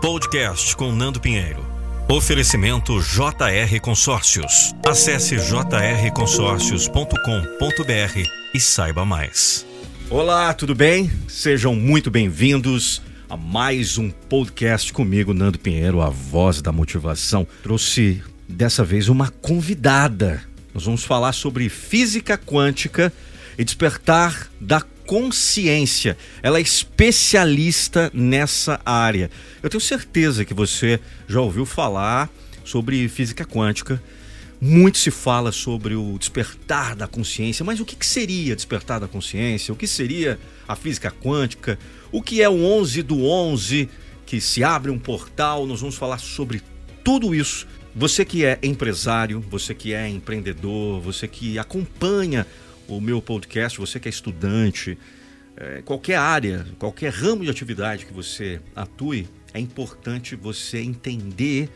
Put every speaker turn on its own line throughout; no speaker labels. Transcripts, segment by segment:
Podcast com Nando Pinheiro. Oferecimento JR Consórcios. Acesse jrconsórcios.com.br e saiba mais. Olá, tudo bem? Sejam muito bem-vindos a mais um podcast comigo, Nando Pinheiro, a voz da motivação. Trouxe dessa vez uma convidada. Nós vamos falar sobre física quântica e despertar da consciência. Ela é especialista nessa área. Eu tenho certeza que você já ouviu falar sobre física quântica. Muito se fala sobre o despertar da consciência, mas o que seria despertar da consciência? O que seria a física quântica? O que é o 11 do 11 que se abre um portal? Nós vamos falar sobre tudo isso. Você que é empresário, você que é empreendedor, você que acompanha o meu podcast, você que é estudante, é, qualquer área, qualquer ramo de atividade que você atue, é importante você entender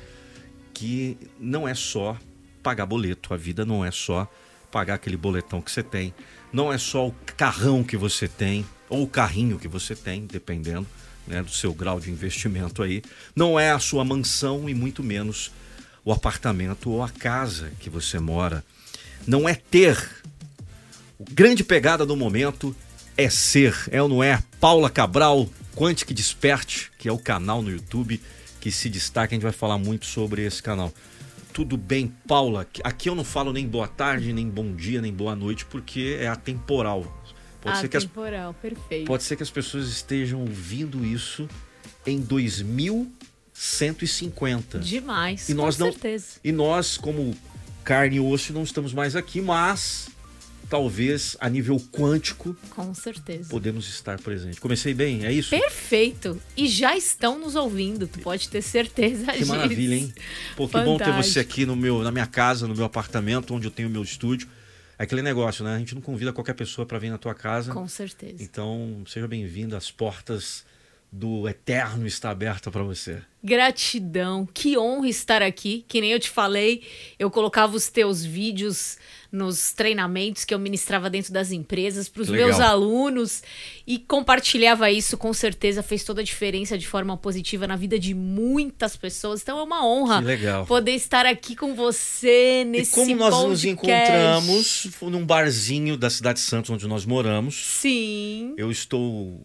que não é só pagar boleto, a vida não é só pagar aquele boletão que você tem, não é só o carrão que você tem ou o carrinho que você tem, dependendo né, do seu grau de investimento aí, não é a sua mansão e muito menos o apartamento ou a casa que você mora. Não é ter grande pegada do momento é ser, é ou não é? Paula Cabral, Quantic Desperte, que é o canal no YouTube que se destaca, a gente vai falar muito sobre esse canal. Tudo bem, Paula? Aqui eu não falo nem boa tarde, nem bom dia, nem boa noite, porque é atemporal.
Pode ser atemporal, que as, perfeito.
Pode ser que as pessoas estejam ouvindo isso em 2150.
Demais, e nós
com
não, certeza.
E nós, como carne e osso, não estamos mais aqui, mas talvez a nível quântico.
Com certeza.
Podemos estar presentes. Comecei bem, é isso?
Perfeito. E já estão nos ouvindo, tu pode ter certeza
disso. Que maravilha, hein? Pô, que Fantástico. bom ter você aqui no meu, na minha casa, no meu apartamento, onde eu tenho o meu estúdio. É aquele negócio, né? A gente não convida qualquer pessoa para vir na tua casa.
Com certeza.
Então, seja bem-vindo. As portas do eterno está aberta para você.
Gratidão, que honra estar aqui. Que nem eu te falei, eu colocava os teus vídeos nos treinamentos que eu ministrava dentro das empresas para os meus alunos e compartilhava isso, com certeza fez toda a diferença de forma positiva na vida de muitas pessoas. Então é uma honra poder estar aqui com você nesse
E como nós podcast. nos encontramos num barzinho da cidade de Santos, onde nós moramos.
Sim.
Eu estou. Uh,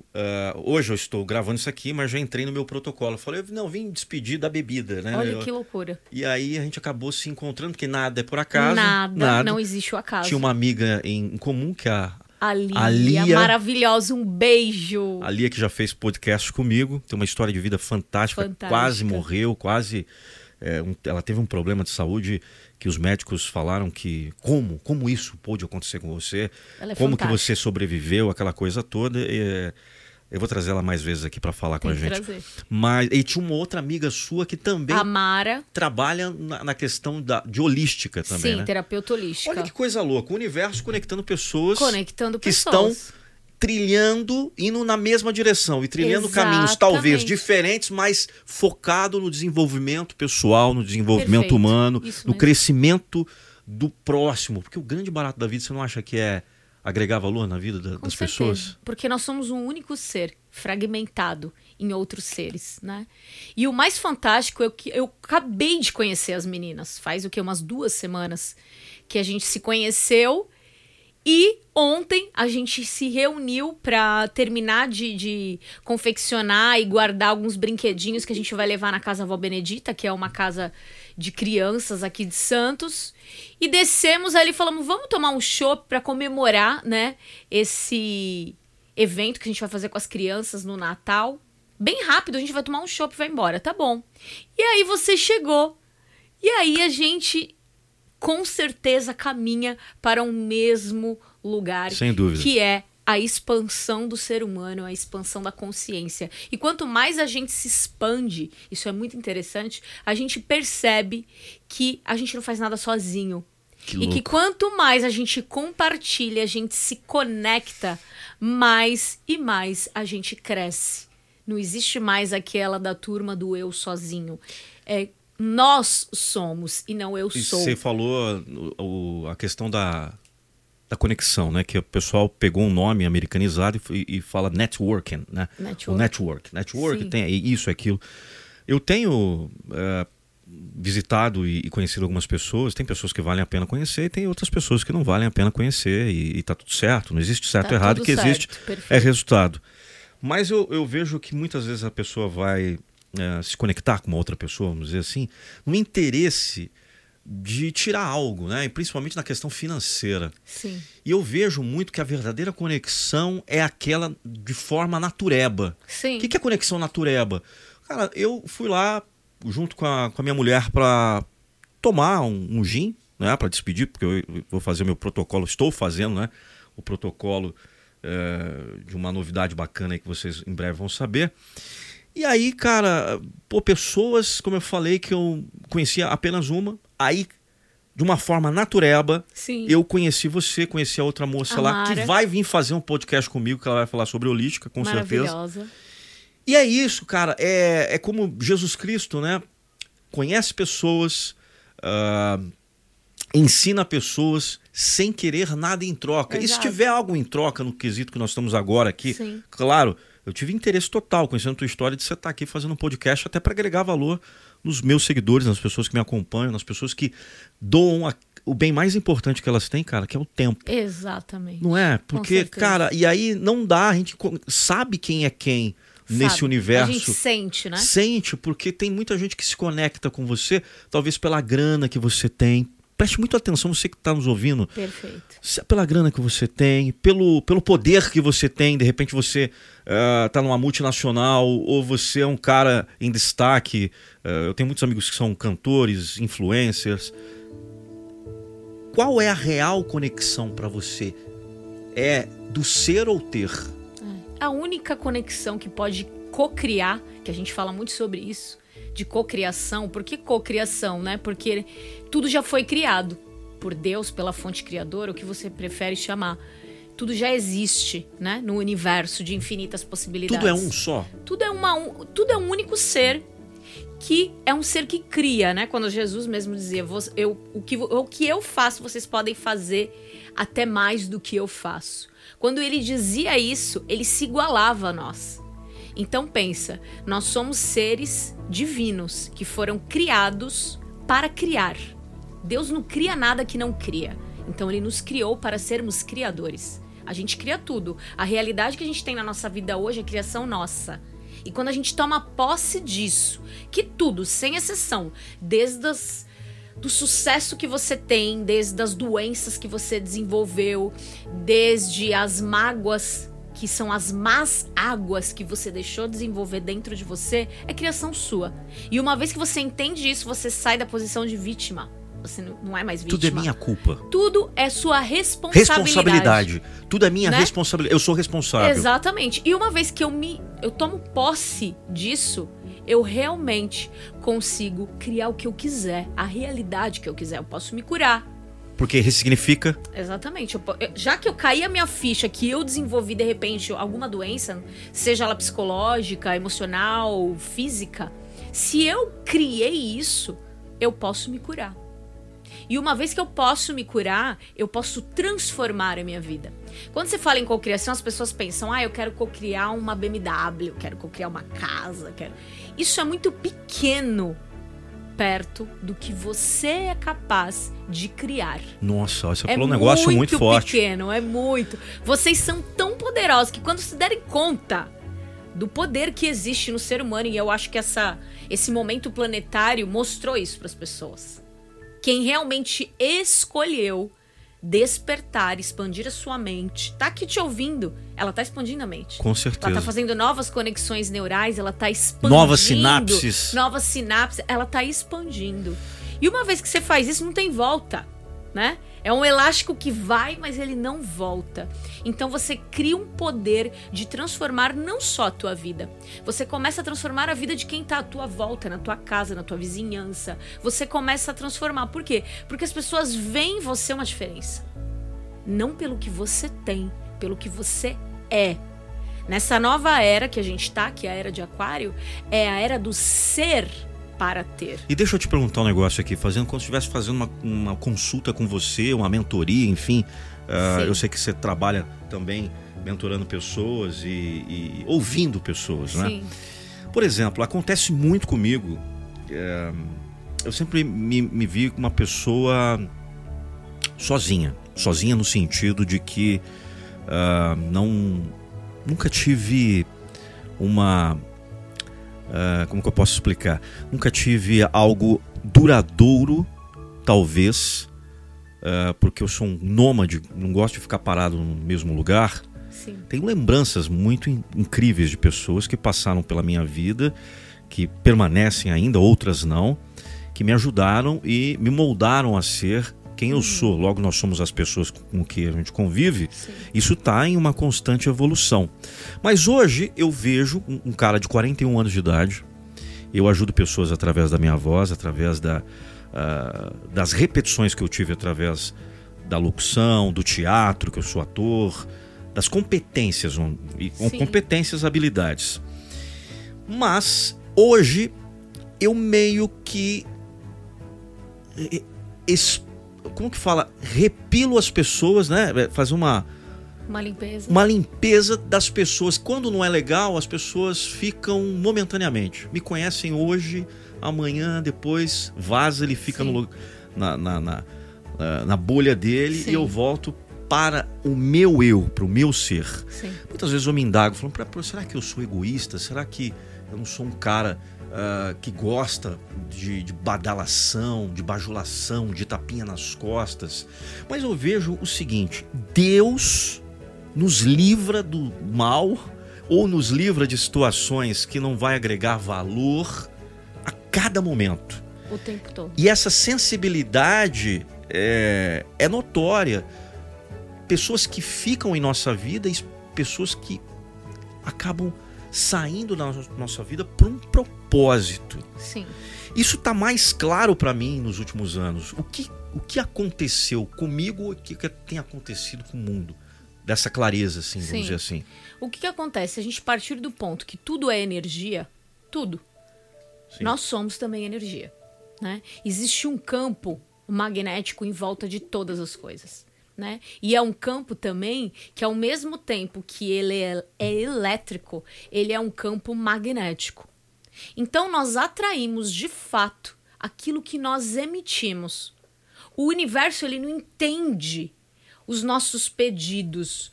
hoje eu estou gravando isso aqui, mas já entrei no meu protocolo. Eu falei, não, vim despedir da bebida, né?
Olha
eu,
que loucura.
E aí a gente acabou se encontrando, porque nada é por acaso.
Nada, nada. não existe o acaso.
Tinha uma amiga em comum que é a
a Lia, a Lia, maravilhosa, um beijo.
A Lia que já fez podcast comigo, tem uma história de vida fantástica, fantástica. quase morreu, quase. É, um, ela teve um problema de saúde que os médicos falaram que como, como isso pôde acontecer com você, é como fantástica. que você sobreviveu, aquela coisa toda. É, eu vou trazer ela mais vezes aqui para falar Tem com a gente. Trazer. Mas e tinha uma outra amiga sua que também
a Mara.
trabalha na, na questão da, de holística também,
Sim,
né?
terapeuta holística.
Olha que coisa louca, o universo conectando pessoas
conectando
que
pessoas.
estão trilhando, indo na mesma direção e trilhando Exatamente. caminhos talvez diferentes, mas focado no desenvolvimento pessoal, no desenvolvimento Perfeito. humano, Isso no mesmo. crescimento do próximo, porque o grande barato da vida você não acha que é agregar valor na vida da, das certeza, pessoas?
Porque nós somos um único ser fragmentado em outros seres, né? E o mais fantástico é que eu acabei de conhecer as meninas, faz o que umas duas semanas que a gente se conheceu e ontem a gente se reuniu para terminar de, de, confeccionar e guardar alguns brinquedinhos que a gente vai levar na casa Vó Benedita, que é uma casa de crianças aqui de Santos. E descemos ali e falamos: vamos tomar um chopp para comemorar, né? Esse evento que a gente vai fazer com as crianças no Natal. Bem rápido, a gente vai tomar um chopp e vai embora, tá bom. E aí você chegou. E aí a gente com certeza caminha para um mesmo lugar.
Sem dúvida.
Que é a expansão do ser humano, a expansão da consciência. E quanto mais a gente se expande, isso é muito interessante, a gente percebe que a gente não faz nada sozinho. Que e que quanto mais a gente compartilha, a gente se conecta, mais e mais a gente cresce. Não existe mais aquela da turma do eu sozinho. É nós somos e não eu
e
sou.
Você falou o, a questão da, da conexão, né? Que o pessoal pegou um nome americanizado e, e fala networking, né? Network. O network. Network Sim. tem isso, aquilo. Eu tenho é, visitado e, e, conhecido algumas pessoas. Tem pessoas que valem a pena conhecer e tem outras pessoas que não valem a pena conhecer. E, e tá tudo certo. Não existe certo tá ou errado. O que certo. existe Perfeito. é resultado. Mas eu, eu vejo que muitas vezes a pessoa vai é, se conectar com uma outra pessoa, vamos dizer assim, no interesse de tirar algo, né? E principalmente na questão financeira.
Sim.
E eu vejo muito que a verdadeira conexão é aquela de forma natureba.
Sim.
O que, que é conexão natureba? Cara, eu fui lá junto com a, com a minha mulher para tomar um, um gin, né? Para despedir, porque eu vou fazer meu protocolo, estou fazendo, né? O protocolo é, de uma novidade bacana aí que vocês em breve vão saber. E aí, cara, pô, pessoas, como eu falei, que eu conhecia apenas uma, aí de uma forma natureba,
Sim.
eu conheci você, conheci a outra moça a lá, Mara. que vai vir fazer um podcast comigo, que ela vai falar sobre holística, com certeza. E é isso, cara. É, é como Jesus Cristo, né? Conhece pessoas, uh, ensina pessoas sem querer nada em troca. Exato. E se tiver algo em troca no quesito que nós estamos agora aqui,
Sim.
claro, eu tive interesse total, conhecendo a tua história, de você estar aqui fazendo um podcast até para agregar valor nos meus seguidores, nas pessoas que me acompanham, nas pessoas que doam a, o bem mais importante que elas têm, cara, que é o tempo.
Exatamente.
Não é? Porque, cara, e aí não dá, a gente sabe quem é quem sabe. nesse universo. A
gente sente, né?
Sente, porque tem muita gente que se conecta com você, talvez pela grana que você tem, Preste muita atenção, você que está nos ouvindo.
Perfeito.
Se é pela grana que você tem, pelo, pelo poder que você tem, de repente você está eh, uh, numa multinacional ou você é um cara em destaque. Uh, eu tenho muitos amigos que são cantores, influencers. Qual é a real conexão para você? É do ser ou ter?
É. A única conexão que pode co-criar, que a gente fala muito sobre isso, de cocriação. Por que cocriação, né? Porque tudo já foi criado por Deus, pela fonte criadora, o que você prefere chamar. Tudo já existe, né? No universo de infinitas possibilidades.
Tudo é um só.
Tudo é, uma, um, tudo é um único ser que é um ser que cria, né? Quando Jesus mesmo dizia, eu, o, que, o que eu faço, vocês podem fazer até mais do que eu faço. Quando ele dizia isso, ele se igualava a nós. Então pensa, nós somos seres divinos que foram criados para criar. Deus não cria nada que não cria. Então ele nos criou para sermos criadores. A gente cria tudo. A realidade que a gente tem na nossa vida hoje é criação nossa. E quando a gente toma posse disso, que tudo, sem exceção, desde as do sucesso que você tem, desde as doenças que você desenvolveu, desde as mágoas que são as más águas que você deixou desenvolver dentro de você, é criação sua. E uma vez que você entende isso, você sai da posição de vítima. Você não é mais vítima.
Tudo é minha culpa.
Tudo é sua responsabilidade. Responsabilidade.
Tudo é minha né? responsabilidade. Eu sou responsável.
Exatamente. E uma vez que eu me eu tomo posse disso, eu realmente consigo criar o que eu quiser, a realidade que eu quiser. Eu posso me curar,
porque ressignifica.
Exatamente. Já que eu caí a minha ficha que eu desenvolvi de repente alguma doença, seja ela psicológica, emocional, física, se eu criei isso, eu posso me curar. E uma vez que eu posso me curar, eu posso transformar a minha vida. Quando você fala em cocriação, as pessoas pensam: "Ah, eu quero cocriar uma BMW, eu quero cocriar uma casa, quero". Isso é muito pequeno perto do que você é capaz de criar.
Nossa, você é falou um negócio muito, muito forte.
pequeno, é muito. Vocês são tão poderosos que quando se derem conta do poder que existe no ser humano, e eu acho que essa, esse momento planetário mostrou isso para as pessoas. Quem realmente escolheu despertar, expandir a sua mente, tá aqui te ouvindo, ela tá expandindo a mente.
Com certeza.
Ela tá fazendo novas conexões neurais, ela tá expandindo.
Novas sinapses.
Novas sinapses, ela tá expandindo. E uma vez que você faz isso, não tem volta. né? É um elástico que vai, mas ele não volta. Então você cria um poder de transformar não só a tua vida. Você começa a transformar a vida de quem está à tua volta, na tua casa, na tua vizinhança. Você começa a transformar. Por quê? Porque as pessoas veem em você uma diferença. Não pelo que você tem, pelo que você é. Nessa nova era que a gente está, que é a era de Aquário, é a era do ser para ter.
E deixa eu te perguntar um negócio aqui, fazendo como se estivesse fazendo uma, uma consulta com você, uma mentoria, enfim. Uh, eu sei que você trabalha também mentorando pessoas e, e ouvindo pessoas, né? Sim. Por exemplo, acontece muito comigo. É, eu sempre me, me vi uma pessoa sozinha, sozinha no sentido de que uh, não nunca tive uma Uh, como que eu posso explicar? Nunca tive algo duradouro, talvez, uh, porque eu sou um nômade, não gosto de ficar parado no mesmo lugar. Sim. Tenho lembranças muito in incríveis de pessoas que passaram pela minha vida, que permanecem ainda, outras não, que me ajudaram e me moldaram a ser quem eu sou, logo nós somos as pessoas com que a gente convive, Sim. isso está em uma constante evolução. Mas hoje eu vejo um, cara de 41 anos de idade, eu ajudo pessoas através da minha voz, através da, uh, das repetições que eu tive através da locução, do teatro, que eu sou ator, das competências, um, competências, habilidades. Mas hoje eu meio que como que fala? Repilo as pessoas, né? É, Fazer uma.
Uma limpeza.
Uma limpeza das pessoas. Quando não é legal, as pessoas ficam momentaneamente. Me conhecem hoje, amanhã, depois, vaza, ele fica no, na, na, na, na, bolha dele Sim. e eu volto para o meu eu, para o meu ser. Sim. Muitas vezes eu me indago, falando, será que eu sou egoísta? Será que eu não sou um cara uh, que gosta de, de badalação, de bajulação, de tapinha nas costas. Mas eu vejo o seguinte: Deus nos livra do mal ou nos livra de situações que não vai agregar valor a cada momento.
O tempo todo.
E essa sensibilidade é, é notória. Pessoas que ficam em nossa vida e pessoas que acabam saindo da nossa vida por um propósito.
Sim.
Isso está mais claro para mim nos últimos anos. O que, o que aconteceu comigo, o que, que tem acontecido com o mundo? Dessa clareza, assim, vamos Sim. dizer assim.
O que, que acontece? A gente partir do ponto que tudo é energia, tudo. Sim. Nós somos também energia. Né? Existe um campo magnético em volta de todas as coisas né? E é um campo também que, ao mesmo tempo que ele é, é elétrico, ele é um campo magnético. Então, nós atraímos de fato aquilo que nós emitimos. O universo ele não entende os nossos pedidos.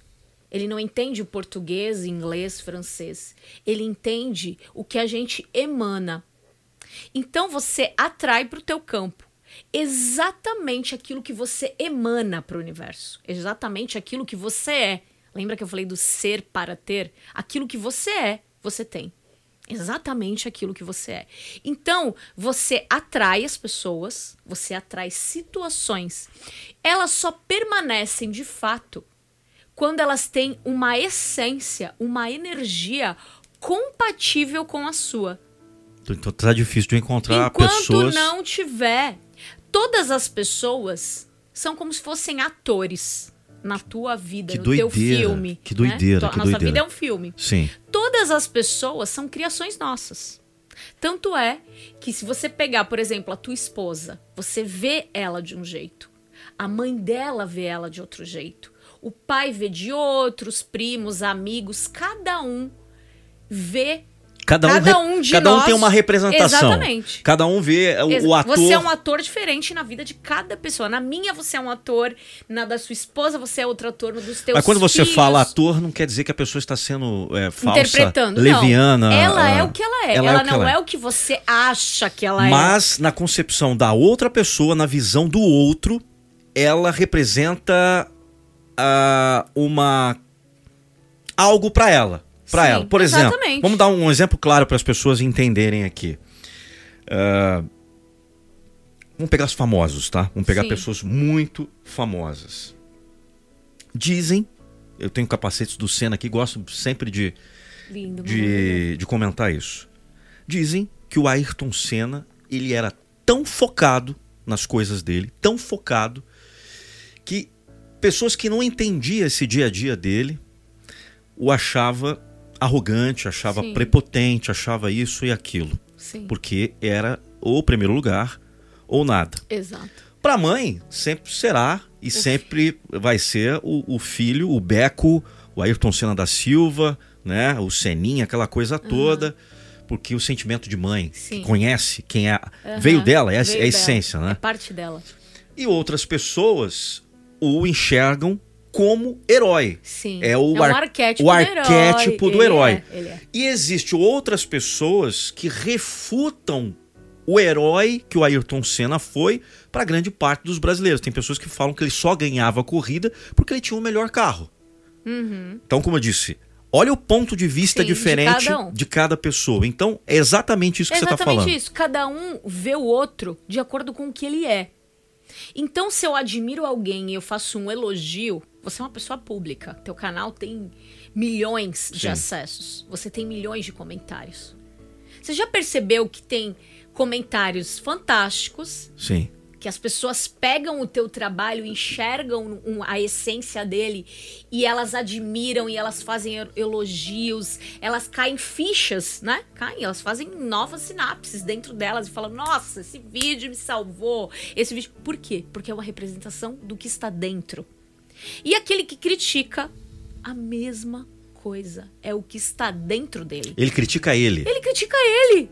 Ele não entende o português, inglês, francês. Ele entende o que a gente emana. Então você atrai para o teu campo exatamente aquilo que você emana para o universo, exatamente aquilo que você é. Lembra que eu falei do ser para ter? Aquilo que você é, você tem. Exatamente aquilo que você é. Então, você atrai as pessoas, você atrai situações. Elas só permanecem de fato quando elas têm uma essência, uma energia compatível com a sua.
Então tá difícil de encontrar
Enquanto
pessoas.
Enquanto não tiver todas as pessoas são como se fossem atores na tua vida, que no
doideira,
teu filme.
Que doideira,
né?
que
Nossa
doideira.
vida é um filme.
Sim.
Todas as pessoas são criações nossas. Tanto é que se você pegar, por exemplo, a tua esposa, você vê ela de um jeito. A mãe dela vê ela de outro jeito. O pai vê de outros, primos, amigos, cada um vê
Cada, cada um, um de cada nós, um tem uma representação. Exatamente. Cada um vê o, o, ator.
Você é um ator diferente na vida de cada pessoa. Na minha, você é um ator. Na da sua esposa, você é outro ator. No dos teus
Mas quando
filhos.
você fala ator, não quer dizer que a pessoa está sendo é, falsa, Interpretando. leviana.
Não. Ela é o que ela é. Ela, ela é não ela é. é. o que você acha que ela
Mas,
é.
Mas, na concepção da outra pessoa, na visão do outro, ela representa uh, uma. algo para ela para ela. Por exatamente. exemplo, vamos dar um exemplo claro para as pessoas entenderem aqui. Uh, Vamos pegar os famosos, tá? Vamos pegar
Sim.
pessoas muito famosas. Dizem, eu tenho capacetes do Senna aqui, gosto sempre de,
Lindo.
de, de comentar isso. Dizem que o Ayrton Senna, ele era tão focado nas coisas dele, tão focado, que pessoas que não entendiam esse dia a dia dele o achava arrogante, achava
Sim.
prepotente, achava isso e aquilo,
Sim.
porque era ou primeiro lugar ou nada.
Exato.
Para a mãe, sempre será e sempre vai ser o, o filho, o Beco, o Ayrton Senna da Silva, né? O Seninha, aquela coisa toda. Porque o sentimento de mãe,
Sim.
que conhece quem é.
Aham.
Veio dela, é, a-
Veio
é a
dela.
essência,
É
né?
parte dela.
E outras pessoas o enxergam como herói.
Sim.
É o,
um
ar-
arquétipo
o
do herói.
arquétipo do herói.
é, é.
E existe outras pessoas que refutam o herói que o Ayrton Senna foi para grande parte dos brasileiros. Tem pessoas que falam que ele só ganhava a corrida porque ele tinha o melhor carro. Então, como eu disse, olha o ponto de vista
Uhum. Sim, de
diferente
cada um.
de cada pessoa. Então, é exatamente isso que você está
Exatamente
falando.
isso. Cada um vê o outro de acordo com o que ele é. Então, se eu admiro alguém e eu faço um elogio, você é uma pessoa pública. Teu canal tem milhões de
Sim.
acessos. Você tem milhões de comentários. Você já percebeu que tem comentários fantásticos
Sim.
que as pessoas pegam o teu trabalho, enxergam um- a essência dele e elas admiram e elas fazem elogios, elas caem fichas, né? Caem, elas fazem novas sinapses dentro delas e falam: "Nossa, esse vídeo me salvou". Esse vídeo, por quê? Porque é uma representação do que está dentro. E aquele que critica a mesma coisa, é o que está dentro dele.
Ele critica ele.
Ele critica ele.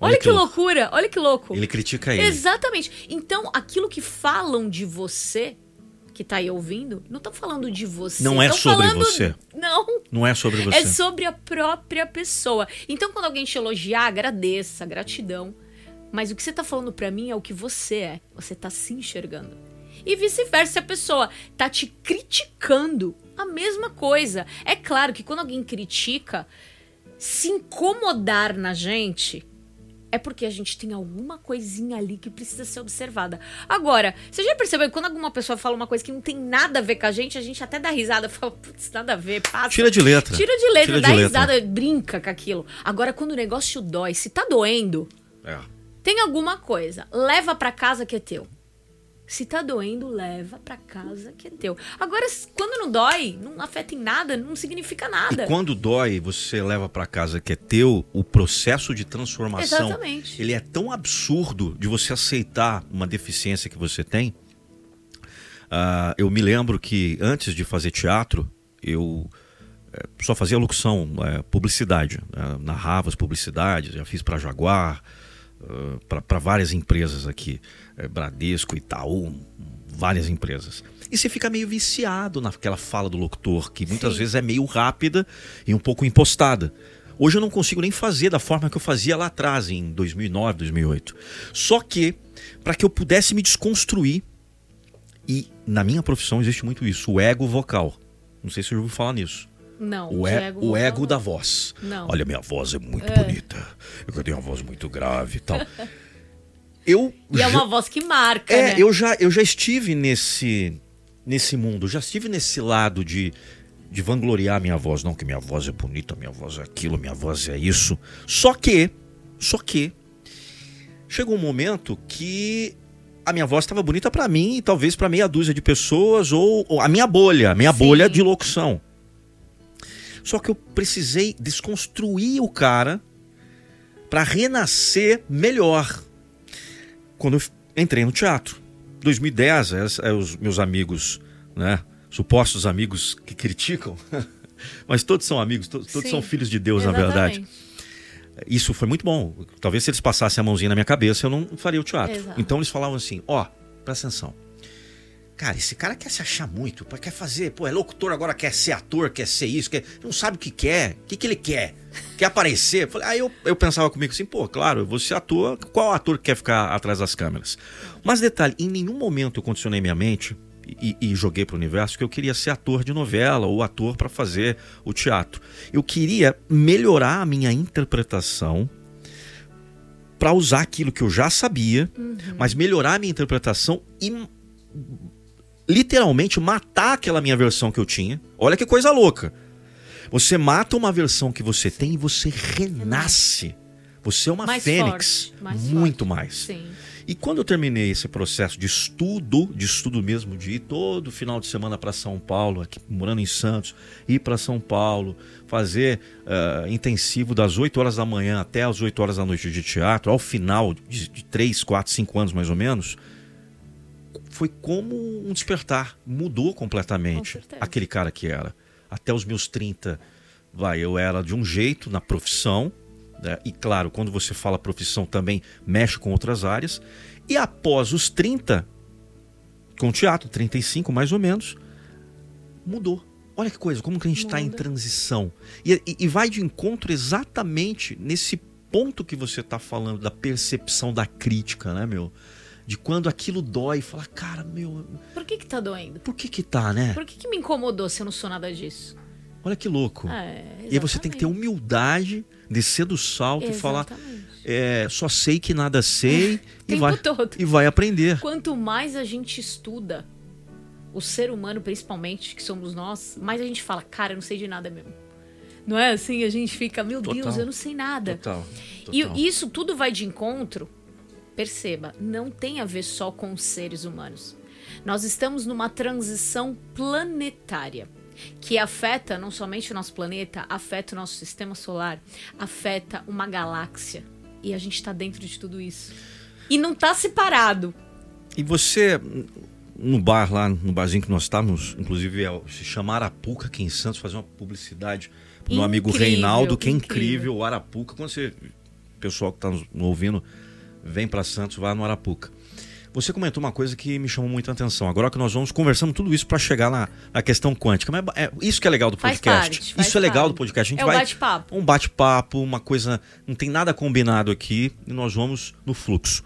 Olha,
Olha
que,
que louco.
loucura, olha que louco.
Ele critica ele.
Exatamente. Então, aquilo que falam de você, que tá aí ouvindo, não estão falando de você.
Não é sobre
falando-
você.
Não.
Não é sobre você.
É sobre a própria pessoa. Então, quando alguém te elogiar, agradeça, gratidão. Mas o que você tá falando pra mim é o que você é. Você tá se enxergando. E vice-versa, se a pessoa tá te criticando, a mesma coisa. É claro que quando alguém critica, se incomodar na gente é porque a gente tem alguma coisinha ali que precisa ser observada. Agora, você já percebeu que quando alguma pessoa fala uma coisa que não tem nada a ver com a gente, a gente até dá risada, fala, putz, nada a ver, passa.
Tira de letra.
Tira de letra,
Tira de
dá
letra.
risada, brinca com aquilo. Agora, quando o negócio dói, se tá doendo,
É.
tem alguma coisa, leva pra casa que é teu. Se tá doendo, leva pra casa que é teu. Agora, quando não dói, não afeta em nada, não significa nada.
E quando dói, você leva pra casa que é teu, o processo de transformação,
Exatamente.
ele é tão absurdo de você aceitar uma deficiência que você tem. Ah, eu me lembro que antes de fazer teatro, eu eh, só fazia locução, eh, publicidade, eh, narrava as publicidades, já fiz para Jaguar, para várias empresas aqui, eh, Bradesco, Itaú, várias empresas. E você fica meio viciado naquela fala do locutor, que muitas
Sim.
vezes é meio rápida e um pouco impostada. Hoje eu não consigo nem fazer da forma que eu fazia lá atrás, em 2009, 2008. Só que, para que eu pudesse me desconstruir, e na minha profissão existe muito isso, o ego vocal. Não sei se você já ouviu falar nisso.
Não,
O, e-
ego
o ego
fala.
da voz.
Não.
Olha, minha voz é muito bonita. Eu tenho uma voz muito grave e tal. Eu
E é
já-
uma voz que marca,
é,
né?
eu já, eu já estive nesse, nesse mundo, já estive nesse lado de, de vangloriar minha voz. Não, que minha voz é bonita, minha voz é aquilo, minha voz é isso. Só que, só que, chegou um momento que a minha voz estava bonita pra mim e talvez pra meia dúzia de pessoas ou, ou a minha bolha, a minha
Sim.
bolha de locução. Só que eu precisei desconstruir o cara pra renascer melhor quando eu entrei no teatro. 2010, es- é, os meus amigos, né? Supostos amigos que criticam, mas todos são amigos, to- todos
Sim,
são filhos de Deus, na verdade.
Exatamente.
Isso foi muito bom. Talvez se eles passassem a mãozinha na minha cabeça, eu não faria o teatro.
Exato.
Então eles falavam assim: ó, presta atenção. Cara, esse cara quer se achar muito, quer fazer, pô, é locutor agora, quer ser ator, quer ser isso, quer, não sabe o que quer, o que, que ele quer, quer aparecer. Falei, aí eu, eu pensava comigo assim, pô, claro, eu vou ser ator, qual ator que quer ficar atrás das câmeras? Mas detalhe, em nenhum momento eu condicionei minha mente e, e joguei pro universo que eu queria ser ator de novela ou ator para fazer o teatro. Eu queria melhorar a minha interpretação para usar aquilo que eu já sabia, uhum. mas melhorar a minha interpretação e literalmente matar aquela minha versão que eu tinha. Olha que coisa louca. Você mata uma versão que você tem e você renasce. Você é uma mais fênix. Forte, mais muito forte. mais. Sim. E quando eu terminei esse processo de estudo, de estudo mesmo, de ir todo final de semana para São Paulo, aqui, morando em Santos, ir para São Paulo, fazer uh, intensivo das 8 horas da manhã até as 8 horas da noite de teatro, ao final de, de 3, 4, 5 anos mais ou menos, foi como um despertar. Mudou completamente aquele cara que era. Até os meus 30, vai, eu era de um jeito na profissão, né? E claro, quando você fala profissão também mexe com outras áreas. E após os 30, com teatro, 35 mais ou menos, mudou. Olha que coisa, como que a gente está em transição. E, e, e, vai de encontro exatamente nesse ponto que você está falando, da percepção da crítica, né, meu? De quando aquilo dói, fala, cara, meu.
Por que que tá doendo?
Por que que tá, né?
Por que que me incomodou se eu não sou nada disso?
Olha que louco. É, e aí você tem que ter humildade, descer do salto exatamente. e falar. É, só sei que nada sei e, vai, todo. e vai aprender.
Quanto mais a gente estuda, o ser humano principalmente, que somos nós, mais a gente fala, cara, eu não sei de nada mesmo. Não é assim? A gente fica, meu Total. Deus, eu não sei nada. Total. Total. E isso tudo vai de encontro, perceba, não tem a ver só com os seres humanos. Nós estamos numa transição planetária que afeta não somente o nosso planeta, afeta o nosso sistema solar, afeta uma galáxia. E a gente está dentro de tudo isso. E não está separado.
E você, no bar lá, no barzinho que nós estávamos, inclusive é, se chama Arapuca aqui em Santos, fazer uma publicidade pro meu amigo Reinaldo, que é incrível, incrível o Arapuca. Quando você, o pessoal que está nos ouvindo, vem para Santos, vai no Arapuca. Você comentou uma coisa que me chamou muita atenção. Agora que nós vamos conversando tudo isso para chegar na, na, questão quântica. Mas é, isso que é legal do podcast. Parte, isso é legal do podcast. A gente
é um bate-papo.
Um bate-papo, uma coisa. Não tem nada combinado aqui e nós vamos no fluxo.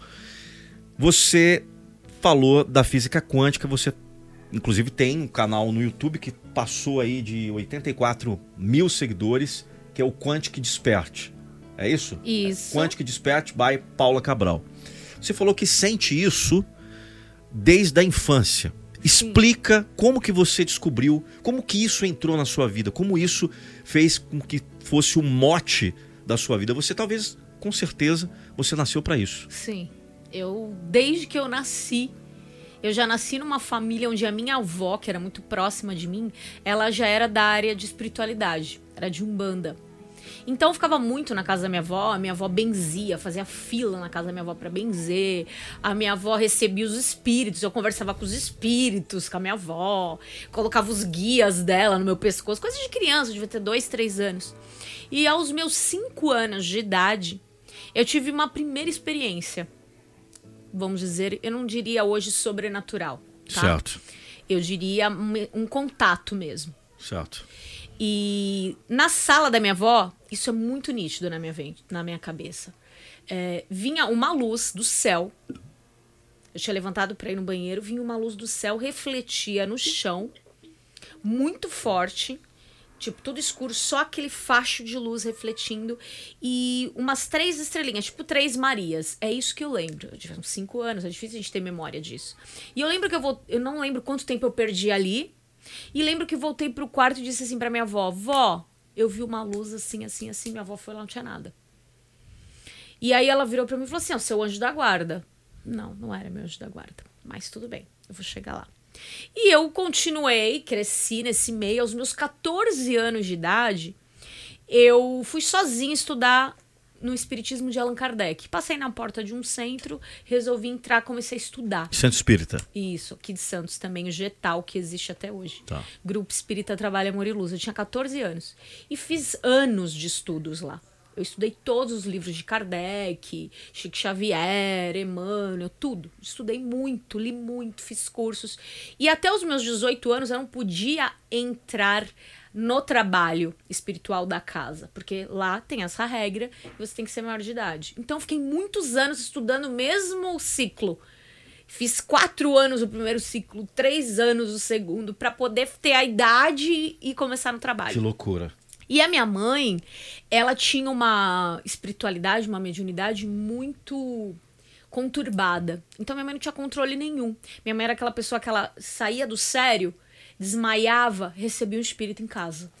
Você falou da física quântica, você inclusive tem um canal no YouTube que passou aí de 84 mil seguidores, que é o Quantic Despert. É isso?
Isso.
Quantic Despert by Paula Cabral. Você falou que sente isso desde a infância. Explica Sim. como que você descobriu, como que isso entrou na sua vida, como isso fez com que fosse o mote da sua vida. Você talvez, com certeza, você nasceu para isso.
Sim. Eu desde que eu nasci, eu já nasci numa família onde a minha avó, que era muito próxima de mim, ela já era da área de espiritualidade, era de umbanda. Então eu ficava muito na casa da minha avó, a minha avó benzia, fazia fila na casa da minha avó para benzer. A minha avó recebia os espíritos, eu conversava com os espíritos, com a minha avó, colocava os guias dela no meu pescoço, coisa de criança, devia ter dois, três anos. E aos meus cinco anos de idade, eu tive uma primeira experiência. Vamos dizer, eu não diria hoje sobrenatural. Tá?
Certo.
Eu diria um, um contato mesmo.
Certo.
E na sala da minha avó, isso é muito nítido na minha, na minha cabeça. É, vinha uma luz do céu. Eu tinha levantado para ir no banheiro, vinha uma luz do céu, refletia no chão, muito forte, tipo, tudo escuro, só aquele facho de luz refletindo e umas três estrelinhas, tipo três Marias. É isso que eu lembro. Eu tive uns cinco anos, é difícil a gente ter memória disso. E eu lembro que eu vou. Eu não lembro quanto tempo eu perdi ali, e lembro que voltei pro quarto e disse assim pra minha avó: Vó, eu vi uma luz assim, assim, assim. Minha avó foi lá, não tinha nada. E aí ela virou pra mim e falou assim: Ó, seu anjo da guarda. Não, não era meu anjo da guarda. Mas tudo bem, eu vou chegar lá. E eu continuei, cresci nesse meio. Aos meus 14 anos de idade, eu fui sozinha estudar no Espiritismo de Allan Kardec. Passei na porta de um centro, resolvi entrar, comecei a estudar.
Centro Espírita.
Isso, aqui de Santos também, o Getal, que existe até hoje.
Tá.
Grupo Espírita Trabalha Amor e Luz. Eu tinha 14 anos. E fiz anos de estudos lá. Eu estudei todos os livros de Kardec, Chico Xavier, Emmanuel, tudo. Estudei muito, li muito, fiz cursos. E até os meus 18 anos eu não podia entrar no trabalho espiritual da casa, porque lá tem essa regra que você tem que ser maior de idade. Então fiquei muitos anos estudando o mesmo ciclo. Fiz quatro anos o primeiro ciclo, três anos o segundo, para poder ter a idade e começar no trabalho.
Que loucura.
E a minha mãe, ela tinha uma espiritualidade, uma mediunidade muito conturbada. Então minha mãe não tinha controle nenhum. Minha mãe era aquela pessoa que ela saía do sério, desmaiava, recebia um espírito em casa.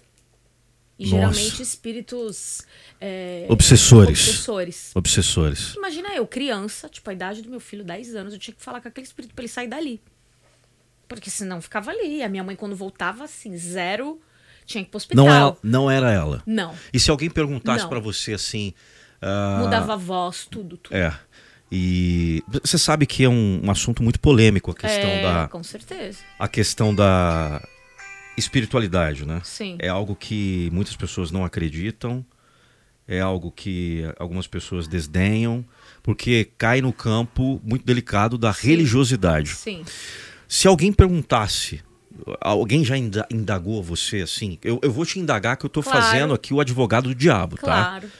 E
Nossa.
geralmente espíritos. é,
Obsessores.
obsessores.
Obsessores.
Imagina eu, criança, tipo, a idade do meu filho, 10 anos, eu tinha que falar com aquele espírito pra ele sair dali. Porque senão ficava ali. A minha mãe, quando voltava, assim, zero, tinha que ir pro hospital.
Não, ela, não era ela.
Não.
E se alguém perguntasse pra você assim. ah,
Mudava a voz, tudo, tudo.
É. E você sabe que é um, um assunto muito polêmico a questão
É,
da
Com certeza.
a questão da espiritualidade, né?
Sim.
É algo que muitas pessoas não acreditam, é algo que algumas pessoas desdenham, porque cai no campo muito delicado da religiosidade.
Sim.
Se alguém perguntasse, alguém já inda- indagou você assim? Eu, eu vou te indagar que eu tô
Claro.
fazendo aqui o advogado do diabo, tá?
Claro.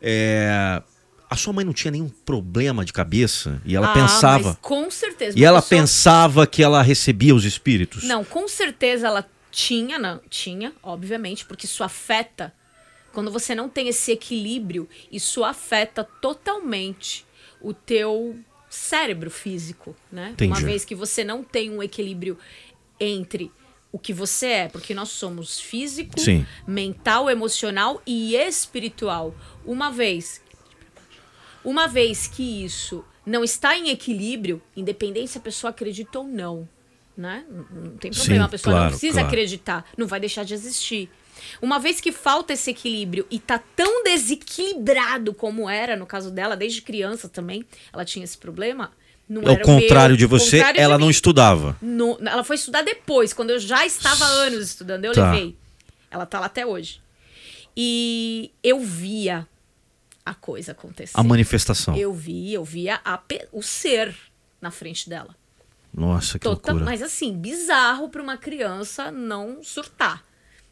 É, a sua mãe não tinha nenhum problema de cabeça e ela
Ah,
pensava.
mas com certeza.
E ela
pessoa-
pensava que ela recebia os espíritos?
Não, com certeza ela tinha, não, tinha, obviamente, porque isso afeta. Quando você não tem esse equilíbrio, isso afeta totalmente o teu cérebro físico, né?
Entendi.
Uma vez que você não tem um equilíbrio entre o que você é, porque nós somos físico,
Sim.
mental, emocional e espiritual. Uma vez uma vez que isso não está em equilíbrio, independente se a pessoa acredita ou não, né? Não tem
Sim,
problema, a pessoa
claro,
não precisa
claro.
acreditar, não vai deixar de existir. Uma vez que falta esse equilíbrio e tá tão desequilibrado como era no caso dela, desde criança também, ela tinha esse problema. Não
Ao
era o meu,
contrário de você,
contrário de
ela
mim.
não estudava.
No- ela foi estudar depois, quando eu já estava anos estudando. Eu
Tá.
levei. Ela tá lá até hoje. E eu via a coisa acontecer.
A manifestação.
Eu vi, eu via a o ser na frente dela.
Nossa, que
Total-
loucura.
mas assim, bizarro para uma criança não surtar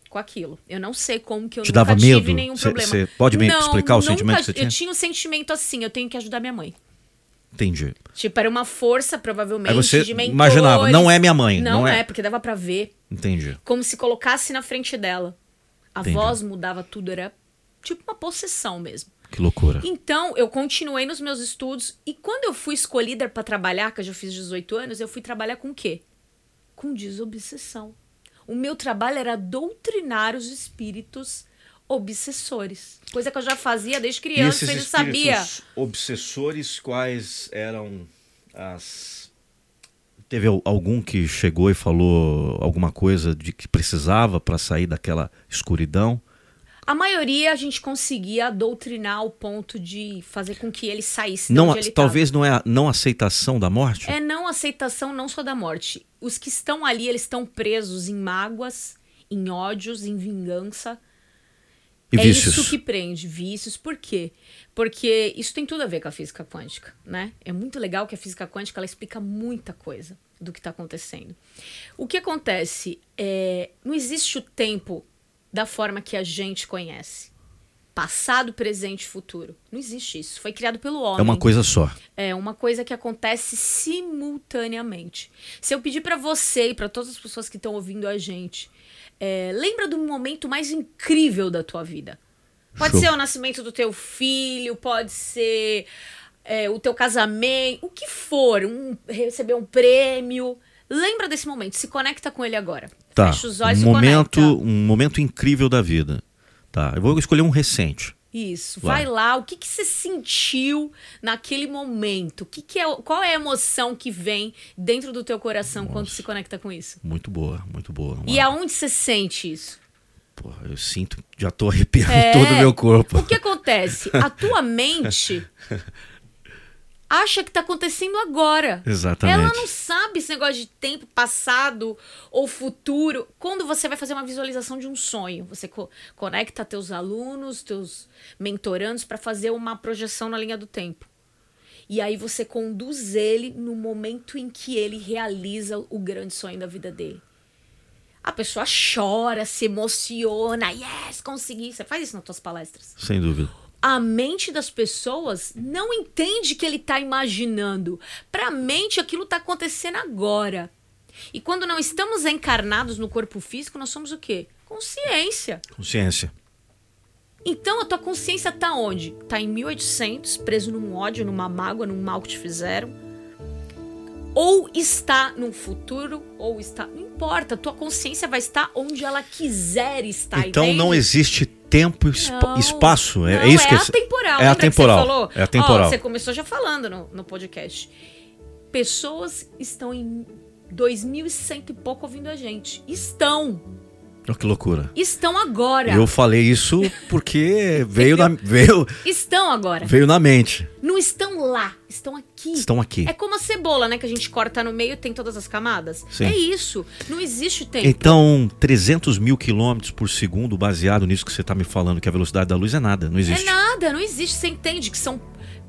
com aquilo. Eu não sei como que eu
Te dava
tive
medo?
nenhum
Cê-
problema.
cê pode me
Não,
explicar o
nunca-
sentimento que você tinha?
Eu tinha um sentimento assim, eu tenho que ajudar minha mãe.
Entendi.
Tipo, era uma força, provavelmente,
Aí você
de mentores.
imaginava, não é minha mãe,
Não,
não é?
é, porque dava pra ver.
Entendi.
Como se colocasse na frente dela. A
Entendi.
voz mudava tudo, era tipo uma possessão mesmo.
Que loucura.
Então, eu continuei nos meus estudos e quando eu fui escolhida pra trabalhar, que eu já fiz 18 anos, eu fui trabalhar com o quê? Com desobsessão. O meu trabalho era doutrinar os espíritos obsessores. Coisa que eu já fazia desde criança, ele sabia.
obsessores, quais eram as. Teve al- algum que chegou e falou alguma coisa de que precisava para sair daquela escuridão?
A maioria a gente conseguia doutrinar ao ponto de fazer com que ele saísse
Não,
ele
talvez não é a não aceitação da morte?
É não aceitação não só da morte. Os que estão ali, eles estão presos em mágoas, em ódios, em vingança.
e
é
vícios.
isso que prende, vícios. Por quê? Porque isso tem tudo a ver com a física quântica, né? É muito legal que a física quântica ela explica muita coisa do que está acontecendo. O que acontece é não existe o tempo da forma que a gente conhece. Passado, presente e futuro. Não existe isso. Foi criado pelo homem.
É uma coisa só.
É uma coisa que acontece simultaneamente. Se eu pedir pra você e pra todas as pessoas que estão ouvindo a gente, é, lembra do momento mais incrível da tua vida. Pode
Show.
ser o nascimento do teu filho, pode ser é, o teu casamento, o que for, um, receber um prêmio. Lembra desse momento, se conecta com ele agora.
Tá.
Fecha os olhos
um
e
momento,
conecta.
um momento incrível da vida. Tá. Eu vou escolher um recente.
Isso,
Vai.
vai, lá, o que, que você sentiu naquele momento? O que que é, qual é a emoção que vem dentro do teu coração quando se conecta com isso?
Muito boa, muito boa.
E aonde você sente isso?
Porra, eu sinto, já tô arrepiando
É.
todo o meu corpo.
O que acontece? A tua mente acha que tá acontecendo agora.
Exatamente.
Ela não sabe esse negócio de tempo passado ou futuro. Quando você vai fazer uma visualização de um sonho, você co- conecta teus alunos, teus mentorandos para fazer uma projeção na linha do tempo. E aí você conduz ele no momento em que ele realiza o grande sonho da vida dele. A pessoa chora, se emociona, yes, consegui. Você faz isso nas tuas palestras
Sem dúvida.
A mente das pessoas não entende que ele está imaginando. Para a mente, aquilo está acontecendo agora. E quando não estamos encarnados no corpo físico, nós somos o quê? Consciência.
Consciência.
Então a tua consciência tá onde? Tá em 1800, preso num ódio, numa mágoa, num mal que te fizeram? Ou está num futuro, ou está. Não importa, tua consciência vai estar onde ela quiser estar.
Então não existe tempo e espaço. É,
não,
é isso que
é atemporal.
É atemporal.
você falou?
É atemporal.
Ó, você começou já falando no, no podcast. Pessoas estão em 2100 e pouco ouvindo a gente. Estão.
Oh, que loucura.
Estão agora.
Eu falei isso porque veio na, veio,
Estão agora.
veio na mente.
Não estão lá, estão aqui.
Estão aqui.
É como a cebola, né? Que a gente corta no meio e tem todas as camadas.
Sim.
É isso. Não existe tempo.
Então, 300 mil quilômetros por segundo, baseado nisso que você está me falando, que a velocidade da luz é nada, não
É
existe.
nada, não existe. Você entende que são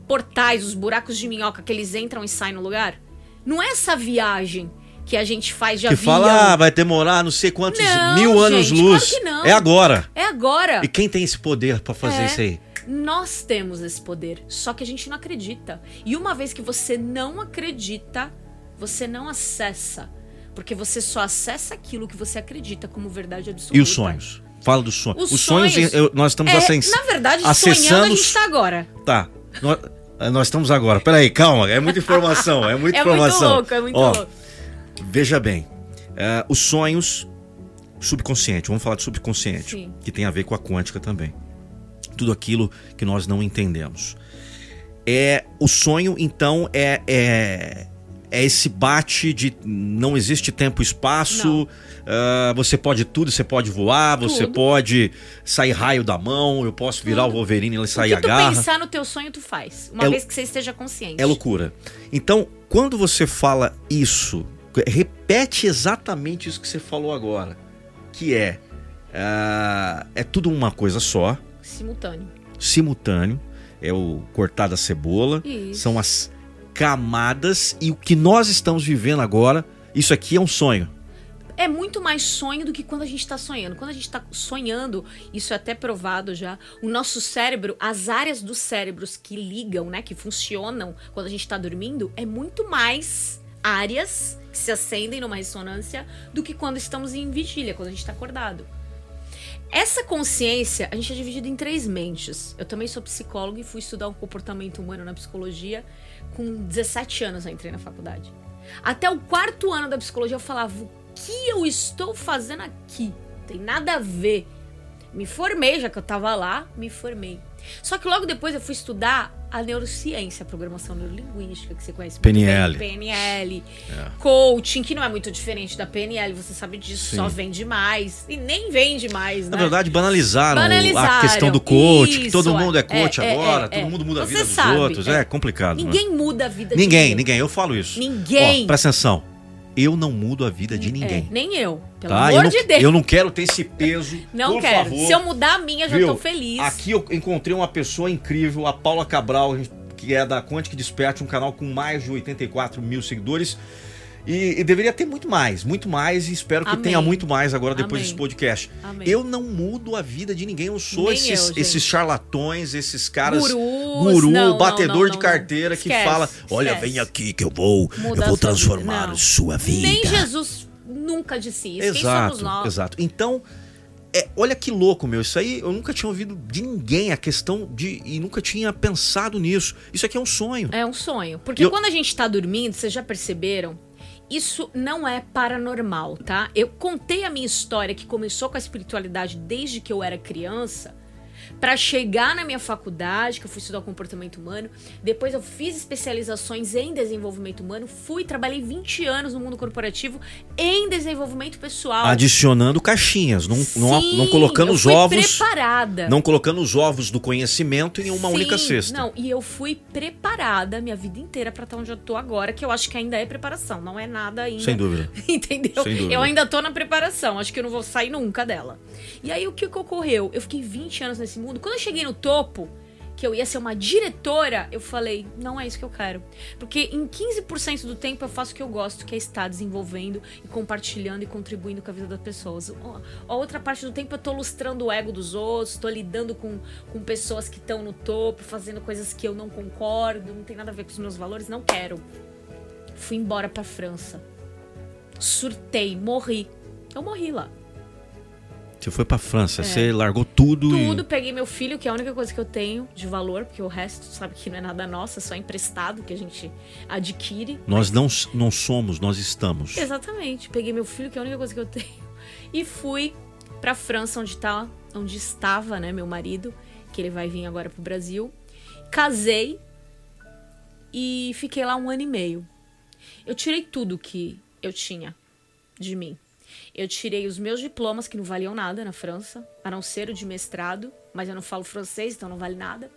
portais, os buracos de minhoca que eles entram e saem no lugar? Não é essa viagem que a gente faz de
que
avião.
fala, ah, vai demorar não sei quantos
Não,
mil anos
gente,
luz.
claro que não.
É agora.
É agora.
E quem tem esse poder para fazer
É.
isso aí?
Nós temos esse poder, só que a gente não acredita. E uma vez que você não acredita, você não acessa. Porque você só acessa aquilo que você acredita como verdade absoluta.
E os sonhos? Fala dos sonhos.
Os
Os, sonhos,
sonhos-
eu- nós estamos
É,
acen-
na verdade,
acessando
sonhando a gente tá agora.
Tá. Nós, nós estamos agora. Peraí, calma. É muita informação. É muita
É muito
informação.
louco, é muito
Ó,
louco.
Veja bem. é, os sonhos subconsciente. Vamos falar de subconsciente.
Sim.
Que tem a ver com a quântica também. Tudo aquilo que nós não entendemos. É, o sonho, então, é, é, é esse bate de não existe tempo e espaço. Ah, você pode tudo, você pode voar, você
Tudo.
pode sair raio da mão, eu posso virar o Wolverine e sair a
tu
garra.
pensar no teu sonho, tu faz. Uma
É-
vez que você esteja consciente.
É loucura. Então, quando você fala isso, repete exatamente isso que você falou agora. Que é. ah, é tudo uma coisa só,
Simultâneo.
simultâneo. É o cortar da cebola.
Isso.
São as camadas. E o que nós estamos vivendo agora, isso aqui é um sonho.
É muito mais sonho do que quando a gente tá sonhando. Quando a gente tá sonhando, isso é até provado já, o nosso cérebro, as áreas dos cérebros que ligam, né, que funcionam quando a gente tá dormindo, é muito mais áreas que se acendem numa ressonância do que quando estamos em vigília, quando a gente tá acordado. Essa consciência, a gente é dividido em três mentes. Eu também sou psicóloga e fui estudar o comportamento humano na psicologia. Com 17 anos eu entrei na faculdade. Até o quarto ano da psicologia eu falava: o que eu estou fazendo aqui? Tem nada a ver. Me formei, já que eu tava lá, me formei. Só que logo depois eu fui estudar a neurociência, a programação neurolinguística, que você conhece
PNL.
bem. PNL.
É.
Coaching, que não é muito diferente da PNL, você sabe disso,
Sim.
só vende mais. E nem vende mais, né?
Na verdade, banalizaram,
Banalizaram,
a questão do coach, que
isso,
todo mundo é
é,
coach
é,
agora,
é,
todo
é.
mundo muda a vida dos
sabe,
outros.
é.
É, complicado. né?
Ninguém muda a vida de
Ninguém,
ninguém.
ninguém, eu falo isso.
Ninguém.
Ó, presta atenção. Eu não mudo a vida de ninguém.
É, nem eu. Pelo
tá?
amor
eu, não,
de Deus.
eu não quero ter esse peso.
Não
por
quero.
favor.
Se eu mudar a minha, já
Viu?
tô feliz.
Aqui eu encontrei uma pessoa incrível, a Paula Cabral, que é da Quantic Dispatch, um canal com mais de 84 mil seguidores. E, e deveria ter muito mais, muito mais, e espero que
Amém.
tenha muito mais agora depois
Amém.
desse podcast.
Amém.
Eu não mudo a vida de ninguém, eu sou
Nem
esses,
eu,
esses charlatões, esses caras.
Gurus,
guru,
não,
batedor
não,
de
não,
carteira que
Esquece,
fala: Olha,
esquece.
vem aqui que eu vou, eu vou
sua
transformar
vida. Não.
sua vida.
Nem Jesus nunca disse isso.
Exato, exato. Então, é, olha que louco, meu. Isso aí eu nunca tinha ouvido de ninguém a questão de. E nunca tinha pensado nisso. Isso aqui é um sonho.
É um sonho. Porque
Eu-
quando a gente tá dormindo, vocês já perceberam? Isso não é paranormal, tá? Eu contei a minha história que começou com a espiritualidade desde que eu era criança. Pra chegar na minha faculdade, que eu fui estudar comportamento humano, depois eu fiz especializações em desenvolvimento humano, fui trabalhei 20 anos no mundo corporativo em desenvolvimento pessoal.
Adicionando caixinhas, não, não,
Sim,
não colocando
eu
os ovos.
preparada.
Não colocando os ovos do conhecimento em uma
Sim,
única cesta.
Não, e eu fui preparada minha vida inteira pra estar onde eu tô agora, que eu acho que ainda é preparação, não é nada ainda.
Sem dúvida.
Entendeu?
Sem dúvida.
Eu ainda tô na preparação, acho que eu não vou sair nunca dela. E aí o que, que ocorreu? Eu fiquei 20 anos nesse mundo. Quando eu cheguei no topo, que eu ia ser uma diretora, eu falei, não é isso que eu quero. Porque em 15% do tempo eu faço o que eu gosto, que é estar desenvolvendo e compartilhando e contribuindo com a vida das pessoas. A outra parte do tempo eu tô lustrando o ego dos outros, tô lidando com, com pessoas que estão no topo, fazendo coisas que eu não concordo, não tem nada a ver com os meus valores, não quero. Fui embora pra França. Surtei, morri. Eu morri lá.
Você foi pra França,
É.
você largou tudo.
Tudo,
e...
peguei meu filho, que é a única coisa que eu tenho de valor, porque o resto, sabe que não é nada nosso, é só emprestado que a gente adquire.
Nós mas... não, não somos, nós estamos.
Exatamente. Peguei meu filho, que é a única coisa que eu tenho, e fui pra França, onde, tá, onde estava, né, meu marido, que ele vai vir agora pro Brasil. Casei e fiquei lá um ano e meio. Eu tirei tudo que eu tinha de mim. Eu tirei os meus diplomas, que não valiam nada na França, a não ser o de mestrado, mas eu não falo francês, então não vale nada.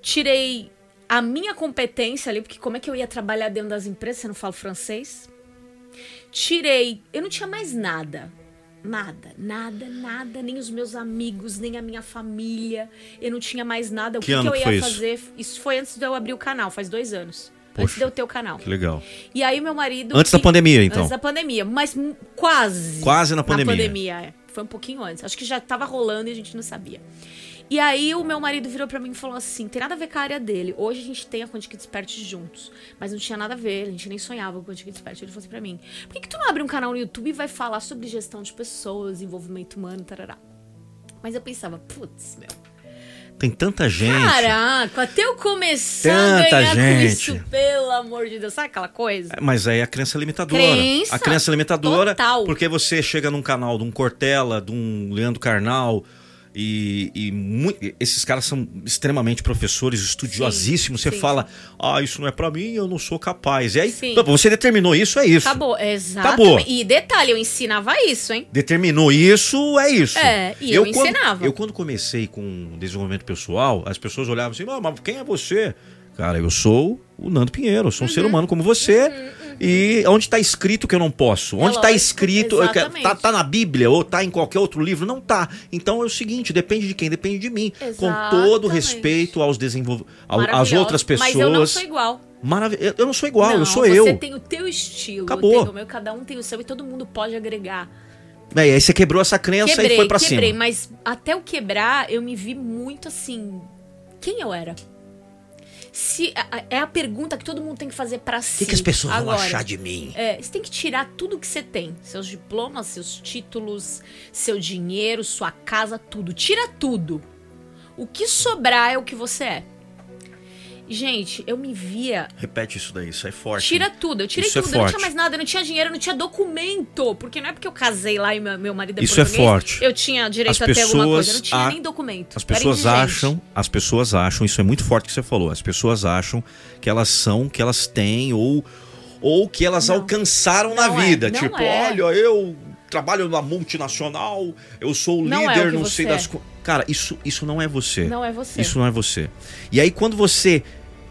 Tirei a minha competência ali, porque como é que eu ia trabalhar dentro das empresas se eu não falo francês? Tirei. Eu não tinha mais nada. Nada, nada, nada, nem os meus amigos, nem a minha família. Eu não tinha mais nada. O que, que, que eu ia fazer? Isso? isso foi antes de eu abrir o canal, faz dois anos. Poxa, antes de eu ter o canal.
Que legal.
E aí meu marido.
Antes que... da pandemia, então?
Antes da pandemia, mas quase.
Quase na pandemia.
Na pandemia, é. Foi um pouquinho antes. Acho que já tava rolando e a gente não sabia. E aí o meu marido virou para mim e falou assim: tem nada a ver com a área dele. Hoje a gente tem a Quantic Despert juntos. Mas não tinha nada a ver, a gente nem sonhava com a Quantic Despert. Ele falou assim pra mim: por que, que tu não abre um canal no YouTube e vai falar sobre gestão de pessoas, envolvimento humano, tarará? Mas eu pensava, putz, meu
tem tanta gente.
Caraca, até eu começar tanta a ganhar gente. com isso, pelo amor de Deus. Sabe aquela coisa?
Mas aí é a crença limitadora.
Crença
a crença limitadora.
Total.
Porque você chega num canal de um Cortella, de um Leandro Carnal, e, e muito, esses caras são extremamente professores, estudiosíssimos. Sim, você sim. fala, ah, isso não é para mim, eu não sou capaz. E aí, sim. você determinou isso, é isso.
Acabou, exatamente. Acabou. E detalhe, eu ensinava isso, hein?
Determinou isso, é isso.
É, e eu, eu ensinava.
Quando, eu, quando comecei com desenvolvimento pessoal, as pessoas olhavam assim, ah, mas quem é você? Cara, eu sou o Nando Pinheiro, eu sou um uhum. ser humano como você. Uhum. E onde está escrito que eu não posso? Onde está é escrito? Está tá na Bíblia ou está em qualquer outro livro? Não está. Então é o seguinte: depende de quem? Depende de mim. Exatamente. Com todo respeito aos desenvol... às outras pessoas. Mas eu
não sou igual.
Marav eu não sou igual,
não,
eu sou eu.
Você tem o teu estilo,
Acabou.
eu tenho o meu, cada um tem o seu e todo mundo pode agregar.
É, e aí você quebrou essa crença
quebrei,
e foi pra
quebrei,
cima.
Quebrei, mas até o quebrar eu me vi muito assim. Quem eu era? Se é a pergunta que todo mundo tem que fazer para si.
O que, as pessoas Agora, vão achar de mim?
É, você tem que tirar tudo que você tem, seus diplomas, seus títulos, seu dinheiro, sua casa, tudo. Tira tudo. O que sobrar é o que você é. Gente, eu me via.
Repete isso daí, isso é forte.
Tira tudo, eu tirei
isso é
tudo,
é
eu não tinha mais nada, eu não tinha dinheiro, eu não tinha documento. Porque não é porque eu casei lá e meu, meu marido é
Isso é forte.
Eu tinha direito as a ter alguma coisa, eu não tinha a... nem documento.
As pessoas acham, as pessoas acham, isso é muito forte que você falou. As pessoas acham que elas são, que elas têm ou ou que elas não. alcançaram não na é, vida. tipo, é. olha, eu trabalho numa multinacional, eu sou o é líder, não sei das Cara, isso, isso não é você.
Não é você.
Isso não é você. E aí, quando você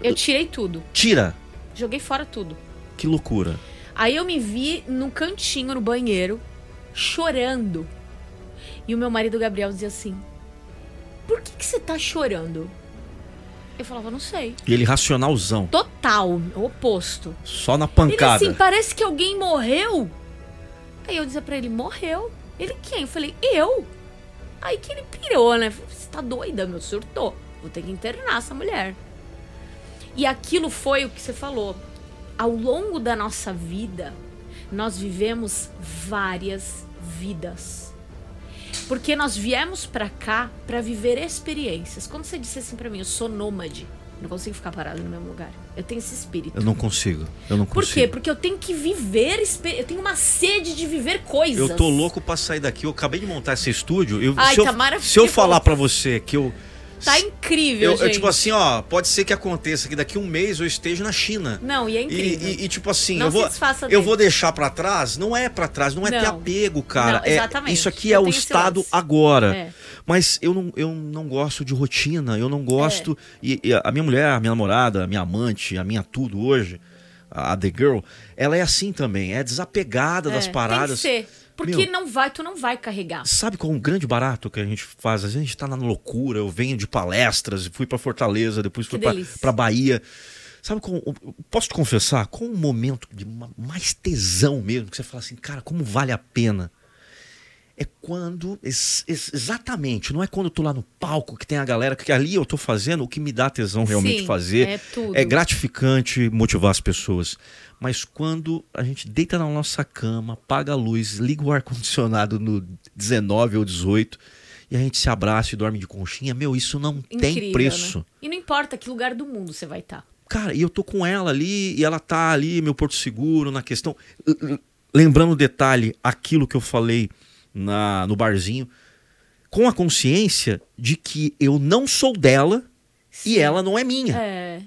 eu tirei tudo.
Tira.
Joguei fora tudo.
Que loucura.
Aí eu me vi no cantinho, no banheiro, chorando. E o meu marido Gabriel dizia assim: Por que, que você tá chorando? Eu falava, não sei.
E ele racionalzão.
Total, oposto.
Só na pancada.
Ele assim, parece que alguém morreu. Aí eu dizia pra ele, morreu. Ele, quem? Eu falei, eu. Aí que ele pirou, né? Você tá doida, meu, surtou. Vou ter que internar essa mulher. E aquilo foi o que você falou. Ao longo da nossa vida, nós vivemos várias vidas. Porque nós viemos para cá para viver experiências. Quando você disse assim para mim, eu sou nômade, não consigo ficar parado no mesmo lugar. Eu tenho esse espírito.
Eu não consigo. Eu não consigo.
Por quê? Porque eu tenho que viver, eu tenho uma sede de viver coisas.
Eu tô louco para sair daqui. Eu acabei de montar esse estúdio. Eu,
Ai,
se,
tá
eu,
maravilhoso.
se eu falar para você que eu
Tá incrível,
eu,
gente.
Eu, tipo assim, ó, pode ser que aconteça que daqui um mês eu esteja na China.
Não, e é incrível.
E, e, e tipo assim,
não
eu vou, eu vou deixar para trás. Não é para trás, não é não. ter apego, cara. Não,
exatamente.
É, isso aqui eu é o estado agora. É. Mas eu não, eu não gosto de rotina, eu não gosto. É. E, e, a minha mulher, a minha namorada, a minha amante, a minha tudo hoje, a The Girl, ela é assim também, é desapegada das paradas.
Tem que ser. Porque Meu, não vai, tu não vai carregar.
Sabe qual é um grande barato que a gente faz? Às vezes a gente tá na loucura, eu venho de palestras, fui para Fortaleza, depois fui para Bahia. Sabe como. Posso te confessar? Qual um momento de mais tesão mesmo, que você fala assim, cara, como vale a pena? É quando. Ex, ex, exatamente, não é quando eu tô lá no palco que tem a galera, que ali eu tô fazendo o que me dá tesão realmente
Sim,
fazer.
É, tudo.
é gratificante motivar as pessoas. Mas quando a gente deita na nossa cama, apaga a luz, liga o ar-condicionado no 19 ou 18 e a gente se abraça e dorme de conchinha. Meu, isso não Incrível, tem preço. Né?
E não importa que lugar do mundo você vai estar. Tá.
Cara, e eu tô com ela ali e ela tá ali, meu porto seguro, na questão. Lembrando o detalhe, aquilo que eu falei na, no barzinho, com a consciência de que eu não sou dela Sim. e ela não é minha.
É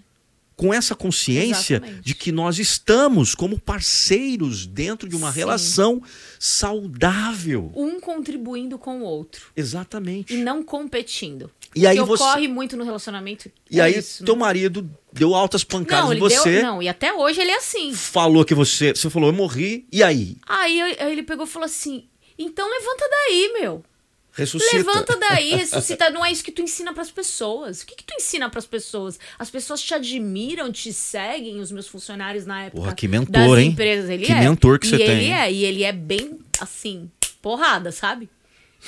com essa consciência Exatamente. de que nós estamos como parceiros dentro de uma Sim. relação saudável.
Um contribuindo com o outro.
Exatamente.
E não competindo.
E aí você...
ocorre muito no relacionamento.
E é aí isso, teu né? marido deu altas pancadas não, em você.
Deu... Não, e até hoje ele é assim.
Falou que você, você falou, eu morri. E aí?
Aí, aí ele pegou e falou assim: "Então levanta daí, meu.
Ressuscita.
Levanta daí, ressuscita. Não é isso que tu ensina para as pessoas. O que, que tu ensina para as pessoas? As pessoas te admiram, te seguem, os meus funcionários na época.
Porra, que mentor, das hein?
empresas. Ele
que
é.
mentor que
e
você
ele
tem.
Ele é, e ele é bem assim, porrada, sabe?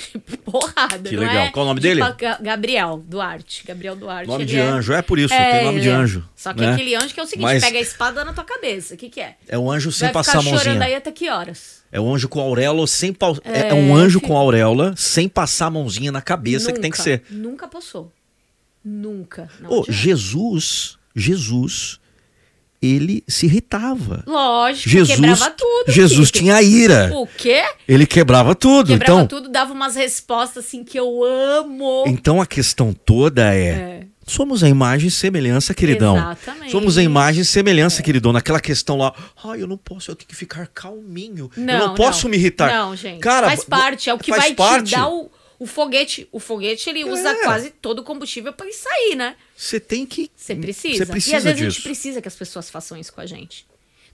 Porrada.
Que legal.
É
Qual o nome dele?
Gabriel Duarte. Gabriel Duarte.
Nome de é... anjo. É por isso, é, tem nome de é. anjo.
Só que né? aquele anjo que é o seguinte: Mas... pega a espada na tua cabeça. O que, que é?
É um anjo sem Vai passar a mãozinha. chorando
aí até que horas?
É um anjo com auréola sem pa... é, é, um anjo com auréola sem passar a mãozinha na cabeça nunca, que tem que ser.
Nunca passou. Nunca.
oh, Jesus, Jesus ele se irritava.
Lógico, Jesus, quebrava tudo.
Jesus filho. tinha ira.
O quê?
Ele quebrava tudo.
Quebrava
então,
tudo, dava umas respostas assim que eu amo.
Então a questão toda é, é. Somos a imagem e semelhança, queridão.
Exatamente.
Somos a imagem e semelhança, é. queridão. Naquela questão lá, ai, eu não posso, eu tenho que ficar calminho. Não, eu não posso
não.
me irritar.
Não, gente. Cara, faz parte, é o que vai parte. te dar o, o foguete. O foguete, ele usa é. quase todo o combustível para ele sair, né?
Você tem que.
Você precisa.
precisa. E
às vezes
disso.
a gente precisa que as pessoas façam isso com a gente.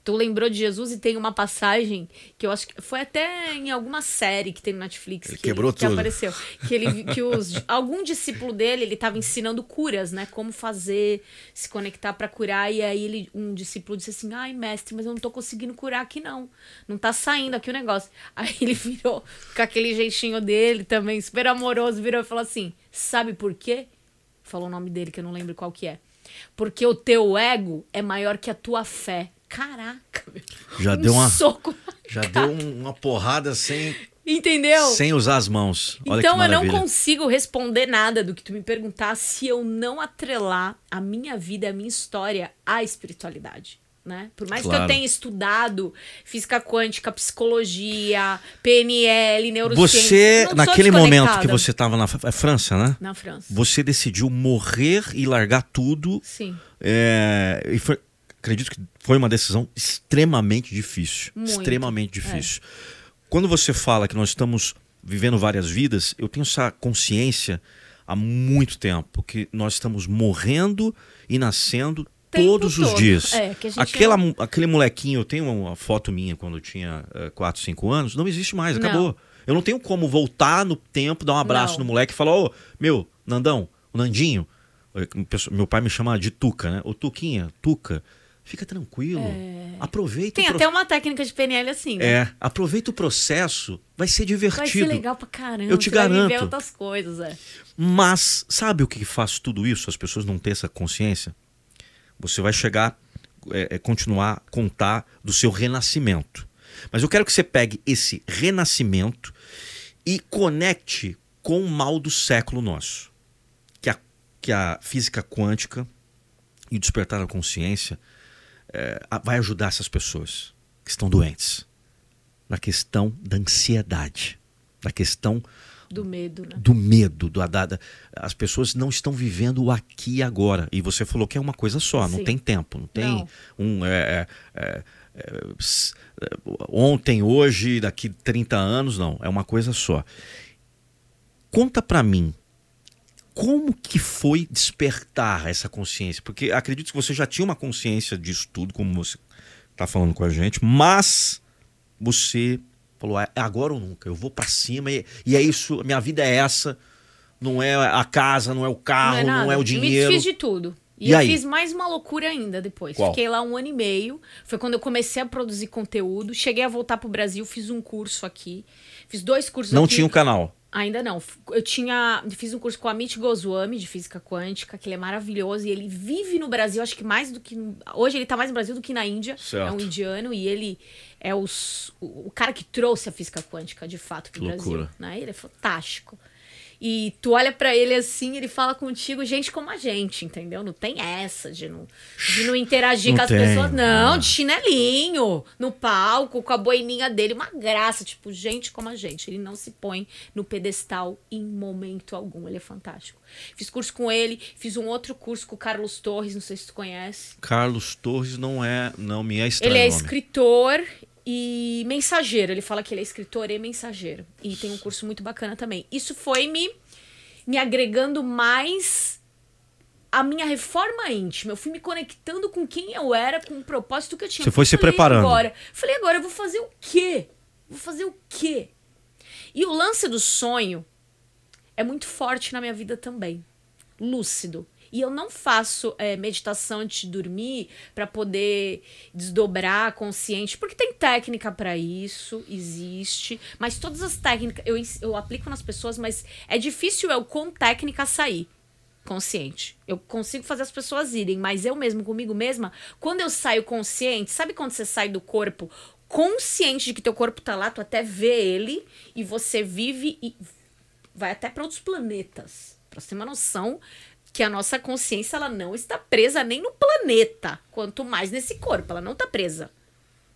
Tu lembrou de Jesus e tem uma passagem que eu acho que foi até em alguma série que tem no Netflix
ele
que,
quebrou
que
tudo.
apareceu. Que, ele, que os, algum discípulo dele, ele estava ensinando curas, né? Como fazer, se conectar para curar. E aí ele, um discípulo disse assim: ai, mestre, mas eu não tô conseguindo curar aqui, não. Não tá saindo aqui o negócio. Aí ele virou com aquele jeitinho dele também, super amoroso, virou e falou assim: sabe por quê? Falou o nome dele, que eu não lembro qual que é. Porque o teu ego é maior que a tua fé. Caraca, meu.
Já
um
deu uma.
Soco
já deu uma porrada sem.
Entendeu?
Sem usar as mãos. Olha
então eu não consigo responder nada do que tu me perguntar se eu não atrelar a minha vida, a minha história à espiritualidade. Né? Por mais claro. que eu tenha estudado física quântica, psicologia, PNL, neurociência.
Você, naquele momento que você estava na é França, né?
Na França.
Você decidiu morrer e largar tudo.
Sim.
É, e foi, acredito que foi uma decisão extremamente difícil.
Muito.
Extremamente difícil. É. Quando você fala que nós estamos vivendo várias vidas, eu tenho essa consciência há muito tempo que nós estamos morrendo e nascendo todos os
todo.
dias.
É,
Aquela, é... Aquele molequinho, eu tenho uma foto minha quando eu tinha 4, uh, 5 anos, não existe mais, acabou. Não. Eu não tenho como voltar no tempo, dar um abraço não. no moleque e falar: Ô, oh, meu, Nandão, o Nandinho. Meu pai me chama de Tuca, né? Ô, Tuquinha, Tuca. Fica tranquilo. É... Aproveita
Tem
pro...
até uma técnica de PNL assim, né?
É, aproveita o processo, vai ser divertido. Vai ser
legal pra caramba.
Eu te garanto. Vai
outras coisas, é.
Mas sabe o que faz tudo isso? As pessoas não têm essa consciência. Você vai chegar, é, é, continuar contar do seu renascimento. Mas eu quero que você pegue esse renascimento e conecte com o mal do século nosso. Que a, que a física quântica e o despertar da consciência é, vai ajudar essas pessoas que estão doentes na questão da ansiedade, na questão
do medo, né?
Do medo, do, da, da, as pessoas não estão vivendo o aqui e agora. E você falou que é uma coisa só, Sim. não tem tempo, não tem não. um. É, é, é, é ontem, hoje, daqui 30 anos, não. É uma coisa só. Conta para mim como que foi despertar essa consciência? Porque acredito que você já tinha uma consciência disso tudo, como você está falando com a gente, mas você falou, é agora ou nunca, eu vou para cima e, e, é isso, minha vida é essa, não é a casa, não é o carro, não é, não é o dinheiro.
Eu fiz de tudo. E, e eu aí? fiz mais uma loucura ainda depois.
Qual?
Fiquei lá um ano e meio. Foi quando eu comecei a produzir conteúdo. Cheguei a voltar pro Brasil, fiz um curso aqui. Fiz dois cursos
Não
aqui.
tinha um canal?
Ainda não. Eu tinha. Fiz um curso com a Amit Goswami de física quântica, que ele é maravilhoso e ele vive no Brasil, acho que mais do que. Hoje ele tá mais no Brasil do que na Índia.
Certo.
É um indiano e ele é os, o, o cara que trouxe a física quântica de fato pro
que
Brasil. Né? Ele é fantástico. E tu olha para ele assim, ele fala contigo, gente como a gente, entendeu? Não tem essa de não, de não interagir
não
com as
tem.
pessoas, não,
Ah.
de chinelinho, no palco, com a boininha dele, uma graça, tipo, gente como a gente. Ele não se põe no pedestal em momento algum, ele é fantástico. Fiz curso com ele, fiz um outro curso com o Carlos Torres, não sei se tu conhece.
Carlos Torres não é, não me é estranho.
Ele é escritor e mensageiro. Ele fala que ele é escritor e mensageiro. E tem um curso muito bacana também. Isso foi me, me agregando mais a minha reforma íntima. Eu fui me conectando com quem eu era, com o propósito que eu tinha.
Você foi se preparando.
Agora, falei, agora eu vou fazer o quê? Vou fazer o quê? E o lance do sonho é muito forte na minha vida também. Lúcido. E eu não faço é, meditação antes de dormir para poder desdobrar consciente, porque tem técnica para isso, existe. Mas todas as técnicas eu, eu aplico nas pessoas, mas é difícil eu com técnica sair consciente. Eu consigo fazer as pessoas irem, mas eu mesmo comigo mesma, quando eu saio consciente, sabe quando você sai do corpo consciente de que teu corpo tá lá, tu até vê ele e você vive e vai até para outros planetas. Pra você ter uma noção que a nossa consciência ela não está presa nem no planeta, quanto mais nesse corpo, ela não tá presa.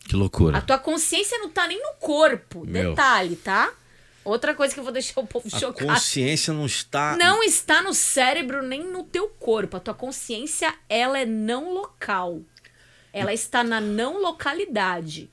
Que loucura.
A tua consciência não tá nem no corpo,
Meu.
detalhe, tá? Outra coisa que eu vou deixar o povo
A
chocado.
consciência não está.
Não está no cérebro nem no teu corpo. A tua consciência, ela é não local. Ela está na não localidade.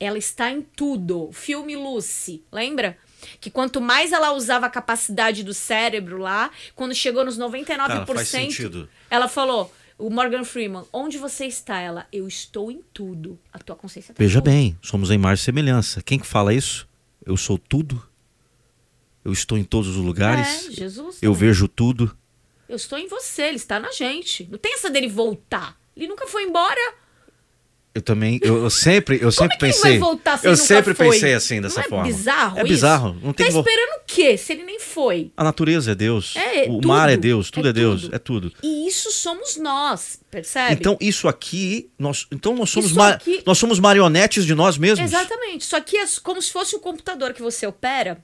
Ela está em tudo. Filme Lucy, lembra? Que quanto mais ela usava a capacidade do cérebro lá, quando chegou nos 99%,
Cara, faz sentido.
ela falou, o Morgan Freeman, onde você está? Ela, eu estou em tudo. A tua consciência em
Veja
tudo.
bem, somos em imagem e semelhança. Quem que fala isso? Eu sou tudo? Eu estou em todos os lugares?
É, Jesus.
Eu vejo tudo?
Eu estou em você, ele está na gente. Não tem essa dele voltar. Ele nunca foi embora.
Eu também, eu, eu sempre, eu sempre
Como é que ele
pensei.
vai voltar se
eu sempre
foi?
pensei assim dessa
não é
forma.
bizarro
É
isso?
bizarro, não tem
Tá
que
esperando o quê se ele nem foi?
A natureza é Deus.
É,
o
tudo.
mar é Deus, tudo é,
É
Deus,
tudo.
é tudo.
E isso somos nós, percebe?
Então isso aqui, nós, então nós somos
Isso
ma-
aqui-
nós somos marionetes de nós mesmos.
Exatamente. Isso aqui é como se fosse um computador que você opera.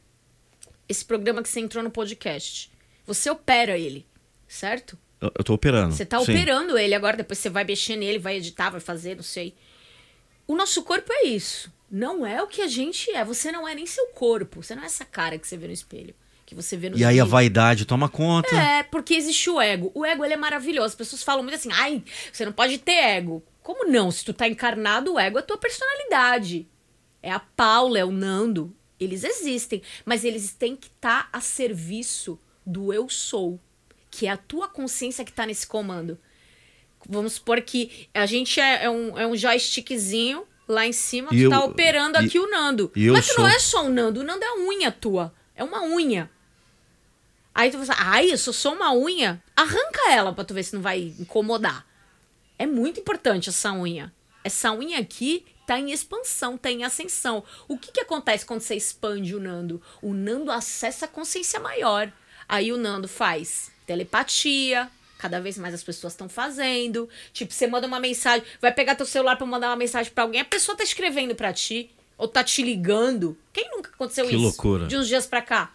Esse programa que você entrou no podcast. Você opera ele, certo?
Eu, eu tô operando.
Você tá
sim.
operando ele agora, depois você vai mexer nele, vai editar, vai fazer, não sei. O nosso corpo é isso. Não é o que a gente é. Você não é nem seu corpo. Você não é essa cara que você vê no espelho. Que você vê no
E aí a vaidade toma conta.
É, porque existe o ego. O ego, ele é maravilhoso. As pessoas falam muito assim, ai, você não pode ter ego. Como não? Se tu tá encarnado, o ego é a tua personalidade. É a Paula, é o Nando. Eles existem, mas eles têm que estar a serviço do eu sou, que é a tua consciência que tá nesse comando. Vamos supor que a gente é, é um, é um joystickzinho lá em cima,
E
tu
eu-
tá operando
e-
aqui o Nando. Mas tu não
sou-
é só o Nando, o Nando é a unha tua. É uma unha. Aí tu fala, ai, eu sou só uma unha. Arranca ela pra tu ver se não vai incomodar. É muito importante essa unha. Essa unha aqui tá em expansão, tá em ascensão. O que que acontece quando você expande o Nando? O Nando acessa a consciência maior. Aí o Nando faz telepatia. Cada vez mais as pessoas estão fazendo. Tipo, você manda uma mensagem, vai pegar teu celular pra mandar uma mensagem pra alguém, a pessoa tá escrevendo pra ti ou tá te ligando. Quem nunca aconteceu
Que
isso?
loucura.
De uns dias pra cá.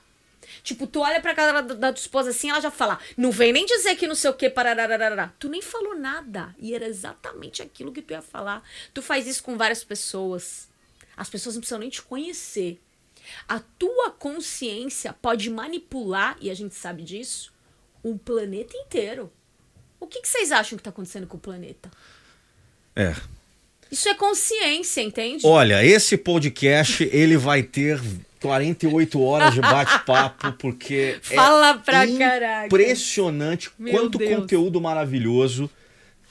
Tipo, tu olha pra cara da, da tua esposa assim, ela já fala, não vem nem dizer que não sei o que, pararararará. Tu nem falou nada. E era exatamente aquilo que tu ia falar. Tu faz isso com várias pessoas. As pessoas não precisam nem te conhecer. A tua consciência pode manipular, e a gente sabe disso, um planeta inteiro. O que, que vocês acham que tá acontecendo com o planeta?
É.
Isso é consciência, entende?
Olha, esse podcast ele vai ter 48 horas de bate-papo porque
Fala
é
pra caraca.
impressionante
Meu
quanto
Deus.
conteúdo maravilhoso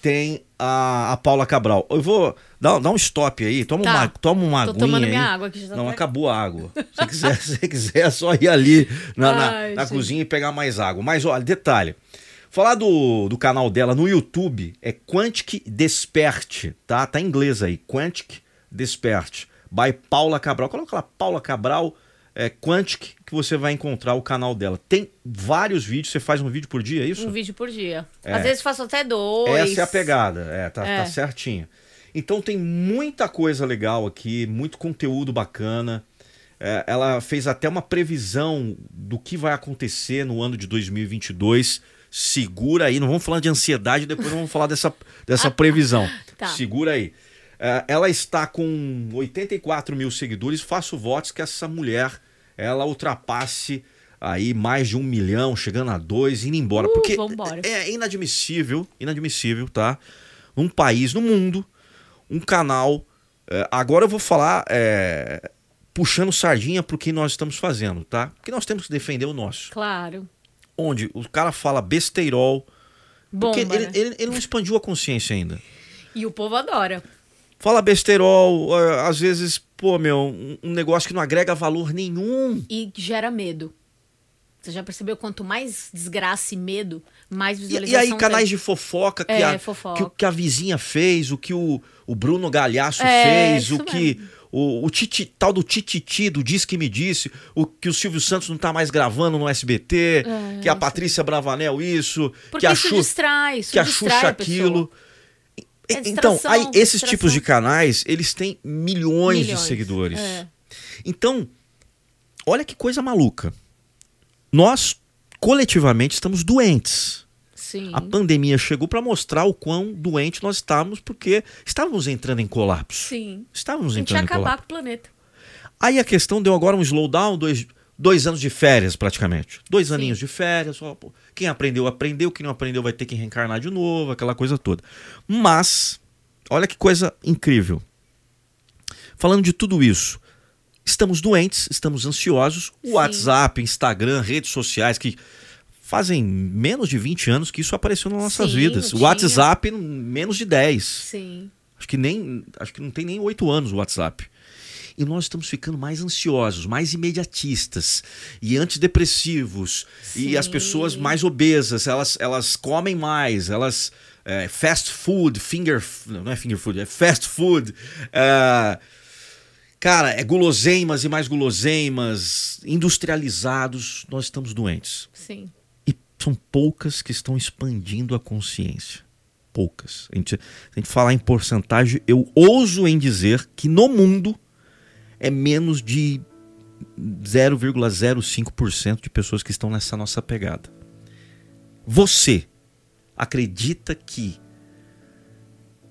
tem a, a Paula Cabral. Eu vou dar, dar um stop aí, toma
Tá.
uma, toma uma
Tô
aguinha
tomando
aí.
minha água aqui, já tá
Não,
até-
acabou a água. Se quiser, se quiser, é só ir ali na, na-
Ai,
na
gente.
cozinha e pegar mais água. Mas olha, detalhe. Falar do, do canal dela no YouTube é Quantic Desperte, tá? Tá em inglês aí, Quantic Desperte, by Paula Cabral. Coloca lá, Paula Cabral, é, Quantic, que você vai encontrar o canal dela. Tem vários vídeos, você faz um vídeo por dia, é isso?
Um vídeo por dia.
É.
Às vezes faço até dois.
Essa é a pegada, é, tá,
É.
tá certinho. Então tem muita coisa legal aqui, muito conteúdo bacana. É, ela fez até uma previsão do que vai acontecer no ano de 2022. Segura aí, não vamos falar de ansiedade, depois vamos falar dessa, dessa previsão. tá. Segura aí. É, ela está com 84 mil seguidores. Faço votos que essa mulher ela ultrapasse aí mais de um milhão, chegando a dois, indo embora. Uh, Porque é, é inadmissível, inadmissível, tá? Um país no mundo, um canal. É, agora eu vou falar é, puxando sardinha pro que nós estamos fazendo, tá? Porque nós temos que defender o nosso.
Claro.
Onde o cara fala besteirol. Bomba, porque ele, né? ele, ele não expandiu a consciência ainda.
E o povo adora.
Fala besteirol, às vezes, pô, meu, um negócio que não agrega valor nenhum.
E gera medo. Você já percebeu quanto mais desgraça e medo, mais visualização
E, e aí, canais de fofoca que, é, a, fofoca. Que, que, a vizinha fez, o que o, o Bruno Galhaço é, fez, o que o, o titi, tal do Tititi, do Diz Que Me Disse, o que o Silvio Santos não tá mais gravando no SBT, é, que a Patrícia Bravanel isso,
Porque
que a
isso distrai, isso
que a Xuxa aquilo. É então, aí, esses distração. tipos de canais, eles têm milhões, milhões. de seguidores. É. Então, olha que coisa maluca nós coletivamente estamos doentes.
Sim.
A pandemia chegou para mostrar o quão doente nós estávamos, porque estávamos entrando em colapso.
Sim.
Estávamos entrando em colapso.
acabar com o planeta.
Aí a questão deu agora um slowdown, dois, dois anos de férias praticamente. Dois Sim. aninhos de férias. Ó, pô, quem aprendeu, aprendeu. Quem não aprendeu vai ter que reencarnar de novo, aquela coisa toda. Mas, olha que coisa incrível. Falando de tudo isso, Estamos doentes, estamos ansiosos. O Sim. WhatsApp, Instagram, redes sociais que fazem menos de 20 anos que isso apareceu nas nossas Sim, vidas. O WhatsApp, menos de 10.
Sim.
Acho que nem. Acho que não tem nem 8 anos o WhatsApp. E nós estamos ficando mais ansiosos, mais imediatistas e antidepressivos. Sim. E as pessoas mais obesas, elas, elas comem mais, elas. É, fast food, finger. Não é finger food, é fast food. É, Cara, é guloseimas e mais guloseimas, industrializados, nós estamos doentes.
Sim.
E são poucas que estão expandindo a consciência. Poucas. A gente, a gente falar em porcentagem, eu ouso em dizer que no mundo é menos de 0,05% de pessoas que estão nessa nossa pegada. Você acredita que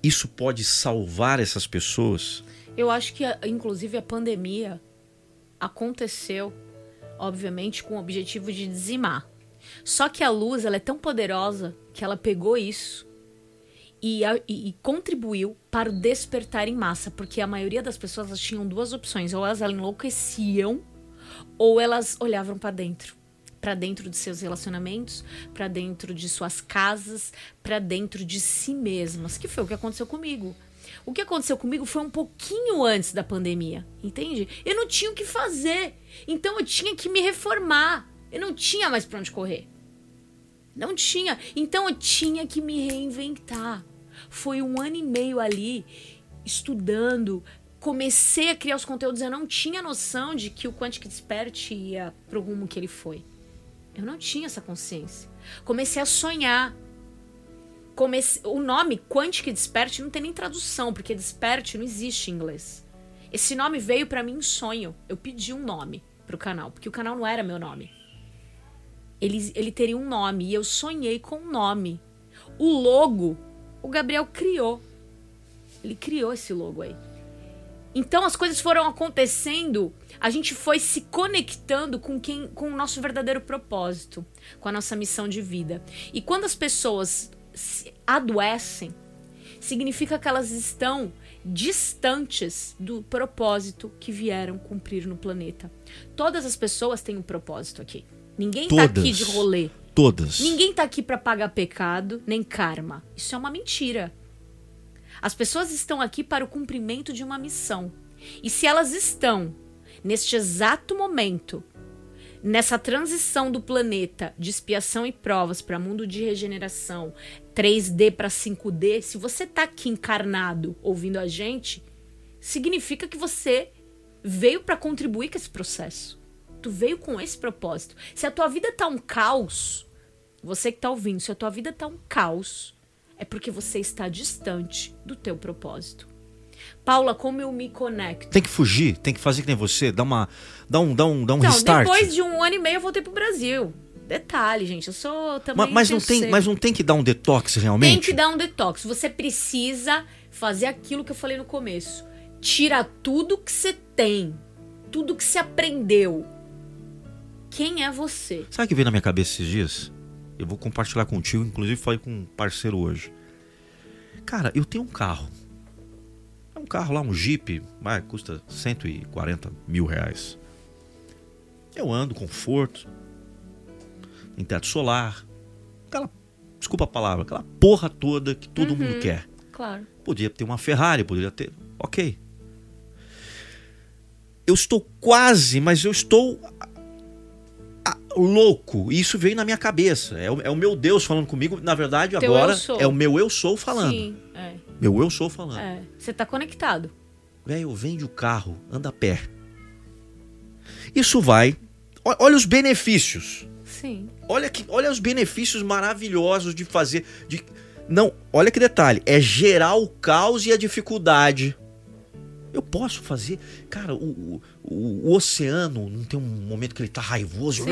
isso pode salvar essas pessoas?
Eu acho que, inclusive, a pandemia aconteceu, obviamente, com o objetivo de dizimar. Só que a luz ela é tão poderosa que ela pegou isso e, e, contribuiu para o despertar em massa, porque a maioria das pessoas elas tinham duas opções: ou elas enlouqueciam, ou elas olhavam para dentro, para dentro de seus relacionamentos, para dentro de suas casas, para dentro de si mesmas, que foi o que aconteceu comigo. O que aconteceu comigo foi um pouquinho antes da pandemia, entende? Eu não tinha o que fazer, então eu tinha que me reformar. Eu não tinha mais para onde correr. Não tinha. Então eu tinha que me reinventar. Foi um ano e meio ali estudando, comecei a criar os conteúdos. Eu não tinha noção de que o Quantic Despert ia pro rumo que ele foi. Eu não tinha essa consciência. Comecei a sonhar comece... o nome Quantic Desperte não tem nem tradução, porque Desperte não existe em inglês. Esse nome veio para mim em sonho. Eu pedi um nome pro canal, porque o canal não era meu nome. Ele, ele teria um nome e eu sonhei com um nome. O logo, o Gabriel criou. Ele criou esse logo aí. Então as coisas foram acontecendo, a gente foi se conectando com quem com o nosso verdadeiro propósito, com a nossa missão de vida. E quando as pessoas adoecem, significa que elas estão distantes do propósito que vieram cumprir no planeta. Todas as pessoas têm um propósito aqui. Ninguém Todas. tá aqui de rolê.
Todas.
Ninguém tá aqui para pagar pecado nem karma. Isso é uma mentira. As pessoas estão aqui para o cumprimento de uma missão. E se elas estão neste exato momento nessa transição do planeta de expiação e provas para mundo de regeneração, 3D para 5D, se você tá aqui encarnado ouvindo a gente, significa que você veio para contribuir com esse processo. Tu veio com esse propósito. Se a tua vida tá um caos, você que tá ouvindo, se a tua vida tá um caos, é porque você está distante do teu propósito. Paula, como eu me conecto?
Tem que fugir, tem que fazer que nem você, dá uma dá um dá um dá um
Então,
restart.
depois de um ano e meio eu voltei pro Brasil. Detalhe, gente, eu sou também
mas, mas não tem,
terceiro.
mas não tem que dar um detox realmente?
Tem que dar um detox. Você precisa fazer aquilo que eu falei no começo. Tira tudo que você tem, tudo que você aprendeu. Quem é você?
Sabe o que veio na minha cabeça esses dias? Eu vou compartilhar contigo, inclusive falei com um parceiro hoje. Cara, eu tenho um carro. É um carro lá, um Jeep, vai, custa 140 mil reais. Eu ando, conforto, tem teto solar, aquela, desculpa a palavra, aquela porra toda que todo mundo quer.
Claro.
Podia ter uma Ferrari, poderia ter. Ok. Eu estou quase, mas eu estou louco. E isso veio na minha cabeça. É o, é o meu Deus falando comigo. Na verdade,
Teu
agora é o meu eu sou falando.
Sim, é.
Meu eu sou falando.
é. Você tá conectado.
Velho, vende o carro, anda a pé. Isso vai. Olha os benefícios.
Sim.
Olha que, olha os benefícios maravilhosos de fazer. De, não, olha que detalhe. É gerar o caos e a dificuldade. Eu posso fazer. Cara, o, o, o- oceano não tem um momento que ele tá raivoso.
Sim.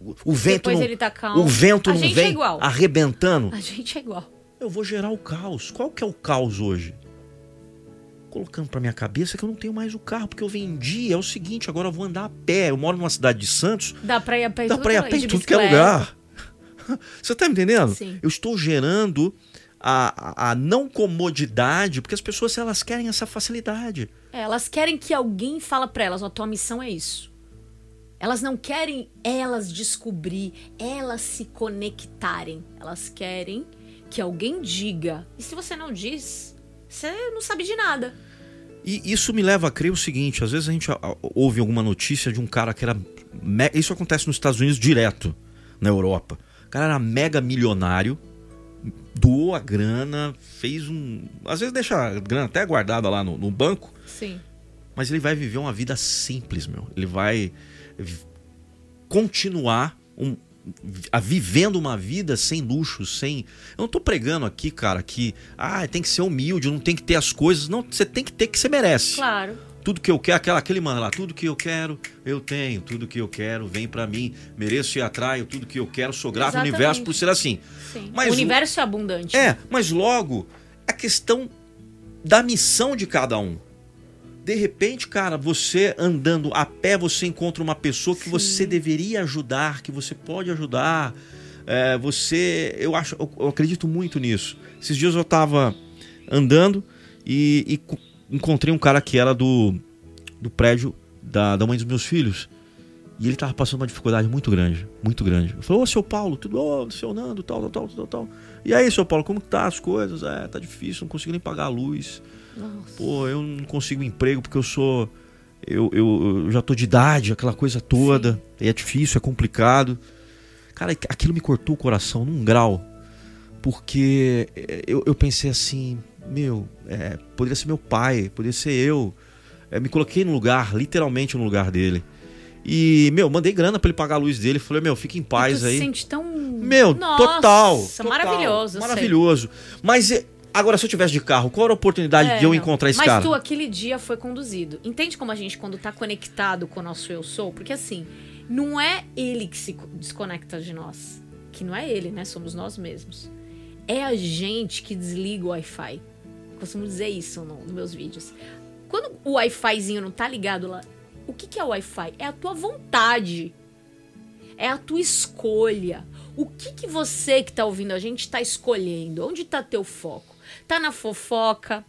O, o vento
Depois
não,
ele tá calmo.
O vento
A
não
gente
vem
é igual.
arrebentando.
A gente é igual.
Eu vou gerar o caos. Qual que é o caos hoje? Colocando pra minha cabeça que eu não tenho mais o carro, porque eu vendi. É o seguinte, agora eu vou andar a pé. Eu moro numa cidade de Santos,
Dá pra ir a pé em
dá
tudo
pra ir a pé em
de
tudo que é lugar. Você tá me entendendo?
Sim.
Eu estou gerando a, a, a não comodidade, porque as pessoas elas querem essa facilidade.
É, elas querem que alguém fala pra elas, ó, tua missão é isso. Elas não querem elas descobrir, elas se conectarem. Elas querem que alguém diga. E se você não diz, você não sabe de nada.
E isso me leva a crer o seguinte: às vezes a gente a- a- ouve alguma notícia de um cara que era. Isso acontece nos Estados Unidos direto, na Europa. O cara era mega milionário, doou a grana, fez um. Às vezes deixa a grana até guardada lá no, no banco,
Sim.
mas ele vai viver uma vida simples, meu. Ele vai continuar um- a vivendo uma vida sem luxos, sem. Eu não tô pregando aqui, cara, que ah, tem que ser humilde, não tem que ter as coisas. Não, você tem que ter o que você merece.
Claro.
Tudo que eu quero, aquela, aquele mano lá, tudo que eu quero, eu tenho. Tudo que eu quero vem pra mim. Mereço e atraio tudo que eu quero. Sou grato ao universo por ser assim.
Sim.
Mas
o universo é abundante.
É, mas logo a questão da missão de cada um. De repente, cara, você andando a pé, você encontra uma pessoa que
Sim.
você deveria ajudar, que você pode ajudar. É, você, eu acho, eu, eu acredito muito nisso. Esses dias eu tava andando e, e encontrei um cara que era do, do prédio da, da mãe dos meus filhos. E ele tava passando uma dificuldade muito grande, muito grande. Eu falei, ô, seu Paulo, tudo bom? Seu Nando, tal, tal, tal, tal, tal. E aí, seu Paulo, como que tá as coisas? É, tá difícil, não consigo nem pagar a luz.
Nossa.
Pô, eu não consigo emprego porque eu sou. Eu, eu, eu já tô de idade, aquela coisa toda. E é difícil, é complicado. Cara, aquilo me cortou o coração num grau. Porque eu, eu pensei assim, meu, é, poderia ser meu pai, poderia ser eu. É, me coloquei no lugar, literalmente no lugar dele. E, meu, mandei grana pra ele pagar a luz dele. Falei, meu, fica em paz aí.
se sente tão.
Meu,
Nossa,
total, total.
Maravilhoso.
Maravilhoso. Mas e, agora, se eu tivesse de carro, qual era a oportunidade
É,
de eu
não.
encontrar esse
Mas
cara?
tu, aquele dia foi conduzido. Entende como a gente, quando tá conectado com o nosso eu sou? Porque assim, não é ele que se co- desconecta de nós. Que não é ele, né? Somos nós mesmos. É a gente que desliga o Wi-Fi. Costumo dizer isso no- nos meus vídeos. Quando o Wi-Fizinho não tá ligado lá, o que, que é o Wi-Fi? É a tua vontade. É a tua escolha. O que, que você que tá ouvindo a gente tá escolhendo? Onde tá teu foco? Tá na fofoca?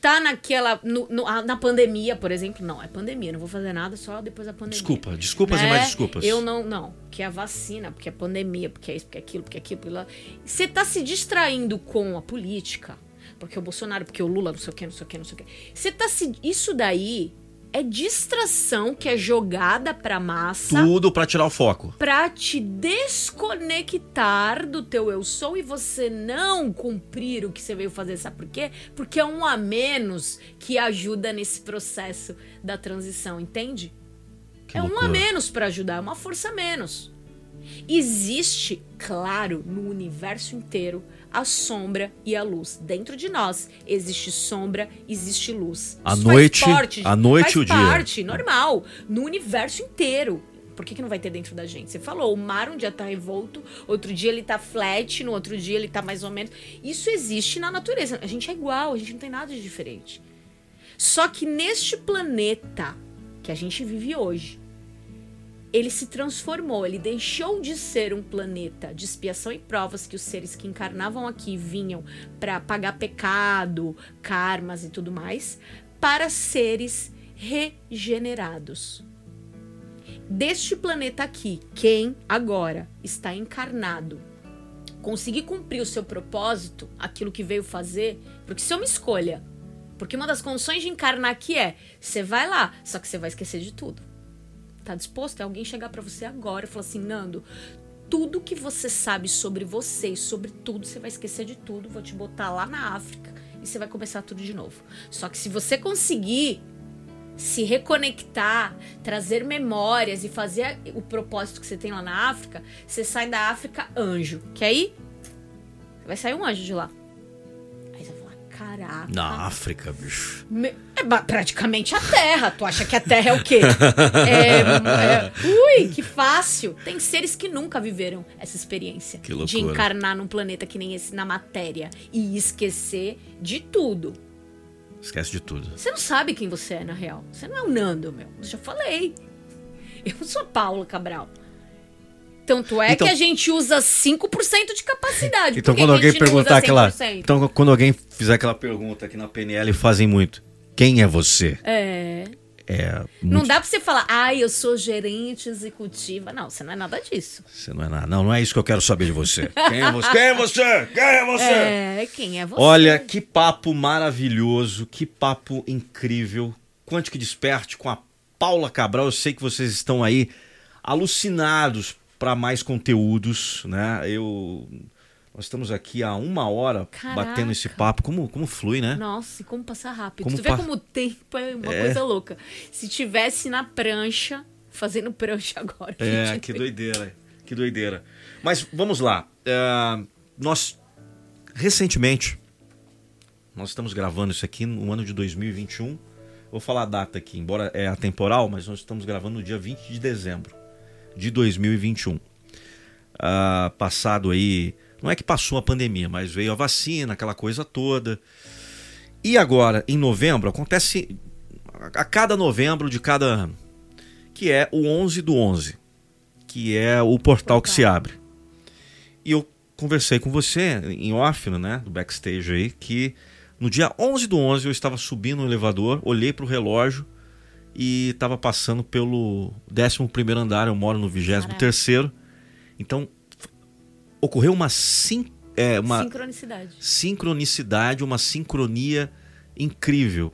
Tá naquela. no- no- a- na pandemia, por exemplo? Não, é pandemia, não vou fazer nada só depois da pandemia.
Desculpa, desculpas e
Né?
mais desculpas.
Eu não, não. Porque é a vacina, porque é pandemia, porque é isso, porque é aquilo, porque é aquilo, porque lá. Você tá se distraindo com a política, porque o Bolsonaro, porque o Lula, não sei o que, não sei o que, não sei o que. Você tá se. Isso daí é distração que é jogada pra massa
Tudo pra tirar o foco.
pra te desconectar do teu eu sou e você não cumprir o que você veio fazer, sabe por quê? Porque é um a menos que ajuda nesse processo da transição, entende?
Que
é um a
loucura.
menos pra ajudar, é uma força a menos. Existe, claro, no universo inteiro a sombra e a luz. Dentro de nós existe sombra, existe luz.
A noite,
parte,
a noite
faz
o dia.
parte, normal, no universo inteiro. Por que, que não vai ter dentro da gente? Você falou, o mar um dia tá revolto, outro dia ele tá flat, no outro dia ele tá mais ou menos. Isso existe na natureza. A gente é igual, a gente não tem nada de diferente. Só que neste planeta que a gente vive hoje, ele se transformou, ele deixou de ser um planeta de expiação e provas que os seres que encarnavam aqui vinham para pagar pecado, karmas e tudo mais, para seres regenerados. Deste planeta aqui, quem agora está encarnado conseguir cumprir o seu propósito, aquilo que veio fazer, porque isso é uma escolha. Porque uma das condições de encarnar aqui é: você vai lá, só que você vai esquecer de tudo. Tá disposto? É alguém chegar para você agora e falar assim: Nando, tudo que você sabe sobre você sobre tudo, você vai esquecer de tudo. Vou te botar lá na África e você vai começar tudo de novo. Só que se você conseguir se reconectar, trazer memórias e fazer o propósito que você tem lá na África, você sai da África anjo. Que aí vai sair um anjo de lá. Caraca.
Na África, bicho.
É praticamente a Terra. Tu acha que a Terra é o quê? é, é... Ui, que fácil. Tem seres que nunca viveram essa experiência
que
de encarnar num planeta que nem esse na matéria e esquecer de tudo.
Esquece de tudo.
Você não sabe quem você é, na real. Você não é o Nando, meu. Eu já falei. Eu sou a Paula Cabral. Tanto é então, que a gente usa 5% de capacidade.
Então, quando alguém perguntar aquela. Então, quando alguém fizer aquela pergunta aqui na PNL, fazem muito. Quem é você?
É.
É
muito... Não dá pra você falar, ah, eu sou gerente executiva. Não, você não é nada disso.
Você não é nada. Não, não é isso que eu quero saber de você. Quem é você? Quem é você? Quem é você?
É, quem é você?
Olha, que papo maravilhoso, que papo incrível. Quanto que desperte com a Paula Cabral. Eu sei que vocês estão aí alucinados para mais conteúdos, né? Eu nós estamos aqui há uma hora Caraca. batendo esse papo. Como, como flui, né?
Nossa, e como passar rápido. Como tu vê pa... como o tempo é uma é. coisa louca. Se tivesse na prancha, fazendo prancha agora.
É, que doideira. Que doideira. Mas vamos lá. Uh, nós, recentemente, nós estamos gravando isso aqui no ano de 2021. Vou falar a data aqui, embora é atemporal, mas nós estamos gravando no dia 20 de dezembro de 2021. Uh, ah, passado aí, não é que passou a pandemia, mas veio a vacina, aquela coisa toda. E agora, em novembro, acontece a cada novembro de cada ano, que é o 11 do 11, que é o portal que se abre. E eu conversei com você em off, né, do backstage aí, que no dia 11 do 11 eu estava subindo no elevador, olhei para o relógio, e estava passando pelo 11 andar, eu moro no 23. Então, ocorreu uma, sim, é, uma
sincronicidade.
sincronicidade, uma sincronia incrível.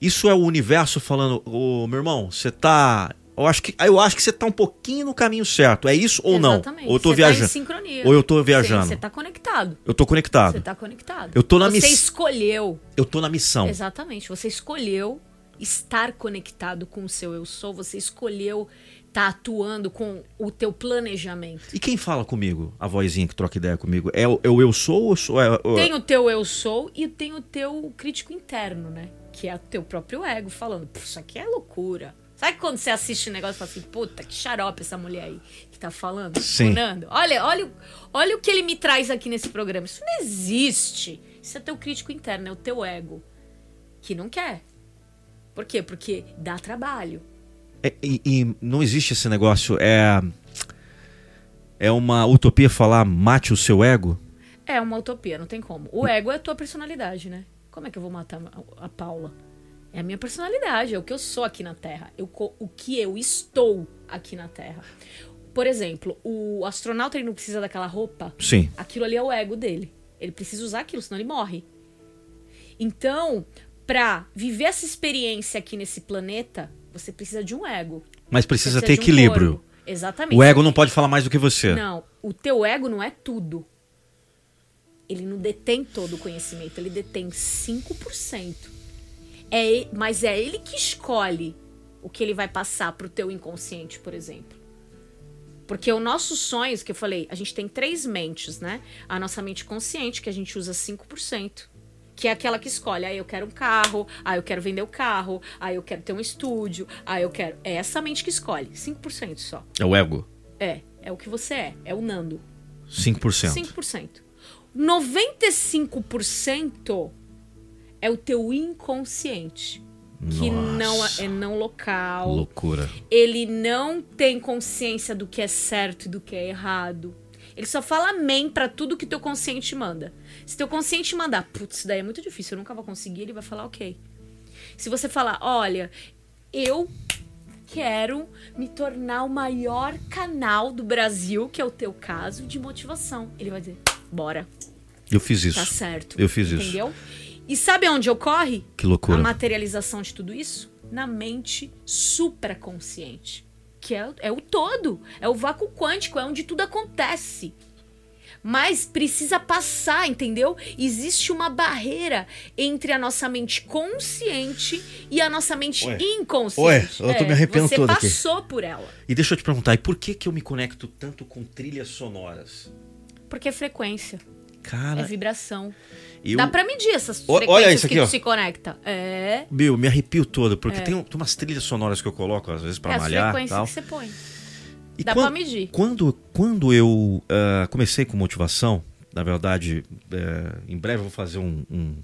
Isso é o universo falando, ô meu irmão, você tá. Eu acho que, eu acho que você tá um pouquinho no caminho certo. É isso ou
Exatamente.
não? Ou eu tô você viajando? Tá em
sincronia.
Ou eu tô viajando?
Você tá conectado.
Eu tô conectado.
Você tá conectado.
Eu tô na
missão. Você escolheu.
Eu tô na missão.
Exatamente. Você escolheu estar conectado com o seu eu sou, você escolheu estar tá atuando com o teu planejamento.
E quem fala comigo, a vozinha que troca ideia comigo, é o, é o eu sou ou sou? É,
o... Tem o teu eu sou e tem o teu crítico interno, né? Que é o teu próprio ego falando, isso aqui é loucura. Sabe quando você assiste um negócio e fala assim, puta, que xarope essa mulher aí que tá falando?
Sim.
Fernando, olha, olha, olha o que ele me traz aqui nesse programa. Isso não existe. Isso é teu crítico interno, é o teu ego. Que não quer. Por quê? Porque dá trabalho.
É, e, e, não existe esse negócio. É, é uma utopia falar mate o seu ego?
É uma utopia, não tem como. O ego é a tua personalidade, né? Como é que eu vou matar a Paula? É a minha personalidade, é o que eu sou aqui na Terra, eu, o que eu estou aqui na Terra. Por exemplo, o astronauta ele não precisa daquela roupa.
Sim.
Aquilo ali é o ego dele. Ele precisa usar aquilo, senão ele morre. Então, para viver essa experiência aqui nesse planeta, você precisa de um ego.
Mas precisa, precisa ter equilíbrio. Um
Exatamente.
O ego não pode falar mais do que você.
Não, o teu ego não é tudo. Ele não detém todo o conhecimento, ele detém 5%. É, mas é ele que escolhe o que ele vai passar pro teu inconsciente, por exemplo. Porque o nosso sonho, que eu falei, a gente tem três mentes, né? A nossa mente consciente, que a gente usa 5%. Que é aquela que escolhe, ah, eu quero um carro, ah, eu quero vender o carro, ah, eu quero ter um estúdio, ah, eu quero. É essa mente que escolhe, 5% só.
É o ego?
É, é o que você é, é o Nando.
5%.
5%. 95% é o teu inconsciente. Que não
Nossa.
é não local.
Loucura.
Ele não tem consciência do que é certo e do que é errado. Ele só fala amém pra tudo que teu consciente manda. Se teu consciente mandar, putz, isso daí é muito difícil, eu nunca vou conseguir, ele vai falar ok. Se você falar, olha, eu quero me tornar o maior canal do Brasil, que é o teu caso, de motivação. Ele vai dizer, bora,
Eu fiz isso.
tá certo.
Eu fiz isso.
Entendeu? E sabe onde ocorre?
Que loucura.
A materialização de tudo isso? Na mente supraconsciente. Que é, é o todo. É o vácuo quântico, é onde tudo acontece. Mas precisa passar, entendeu? Existe uma barreira entre a nossa mente consciente e a nossa mente
Ué.
inconsciente.
Ué, eu tô me arrependendo
você
todo aqui.
passou por ela.
E deixa eu te perguntar, e por que que eu me conecto tanto com trilhas sonoras?
Porque é frequência,
Cara,
é vibração. Dá pra medir essas frequências
olha isso aqui,
que
ó.
se conecta. É.
Meu, me arrepio todo, porque tem, um- tem umas trilhas sonoras que eu coloco, às vezes, pra
é as
malhar e
frequências
tal.
que você põe.
E
Dá
quan-
pra medir.
Quando, quando eu ah, comecei com motivação, na verdade, eh, em breve eu vou fazer um, um,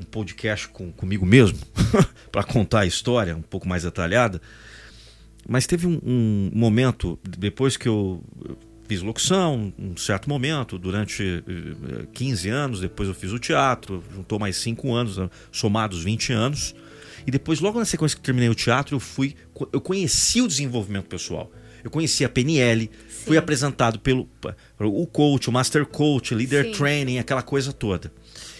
um podcast com, comigo mesmo, para contar a história um pouco mais detalhada. Mas teve um, um momento, depois que eu fiz locução, um certo momento, durante eh, 15 anos, depois eu fiz o teatro, juntou mais 5 anos, né, somados 20 anos. E depois, logo na sequência que terminei o teatro, eu fui. Eu conheci o desenvolvimento pessoal. Eu conheci a PNL, fui
Sim.
apresentado pelo o coach, o master coach, leader
Sim.
training, aquela coisa toda.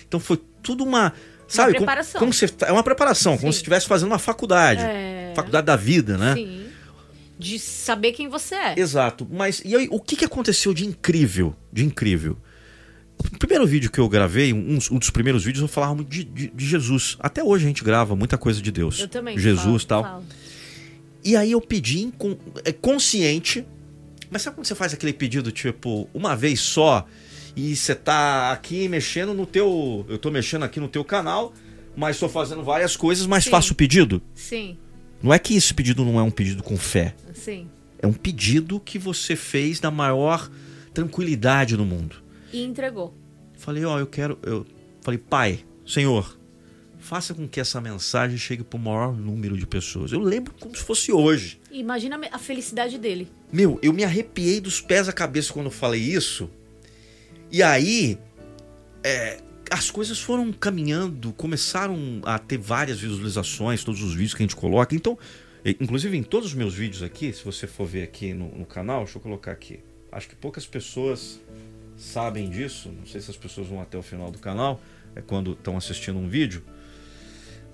Então foi tudo uma. Sabe, como-
preparação.
Como, você, é uma preparação, como
Sim.
se estivesse fazendo uma faculdade.
É.
Faculdade da vida, né?
Sim. De saber quem você é.
Exato. Mas e aí, o que, que aconteceu de incrível? De incrível. O primeiro vídeo que eu gravei, um, um dos primeiros vídeos, eu falava muito de, de- de Jesus. Até hoje a gente grava muita coisa de Deus.
Eu também.
Jesus e
falo,
tal.
falo.
E aí eu pedi é, consciente. Mas sabe quando você faz aquele pedido, tipo, uma vez só, e você tá aqui mexendo no teu. Eu tô mexendo aqui no teu canal, mas tô fazendo várias coisas, mas
Sim.
faço o pedido?
Sim,
Não é que esse pedido não é um pedido com fé.
sim.
É um pedido que você fez na maior tranquilidade no mundo.
E entregou.
Falei, ó, eu quero. Eu falei, pai, Senhor, faça com que essa mensagem chegue para o maior número de pessoas. Eu lembro como se fosse hoje.
Imagina a felicidade dele.
Meu, eu me arrepiei dos pés à cabeça quando eu falei isso. E aí, é, as coisas foram caminhando, começaram a ter várias visualizações, todos os vídeos que a gente coloca. Então, e- inclusive em todos os meus vídeos aqui, se você for ver aqui no, no canal, deixa eu colocar aqui. Acho que poucas pessoas sabem disso. Não sei se as pessoas vão até o final do canal, é quando estão assistindo um vídeo.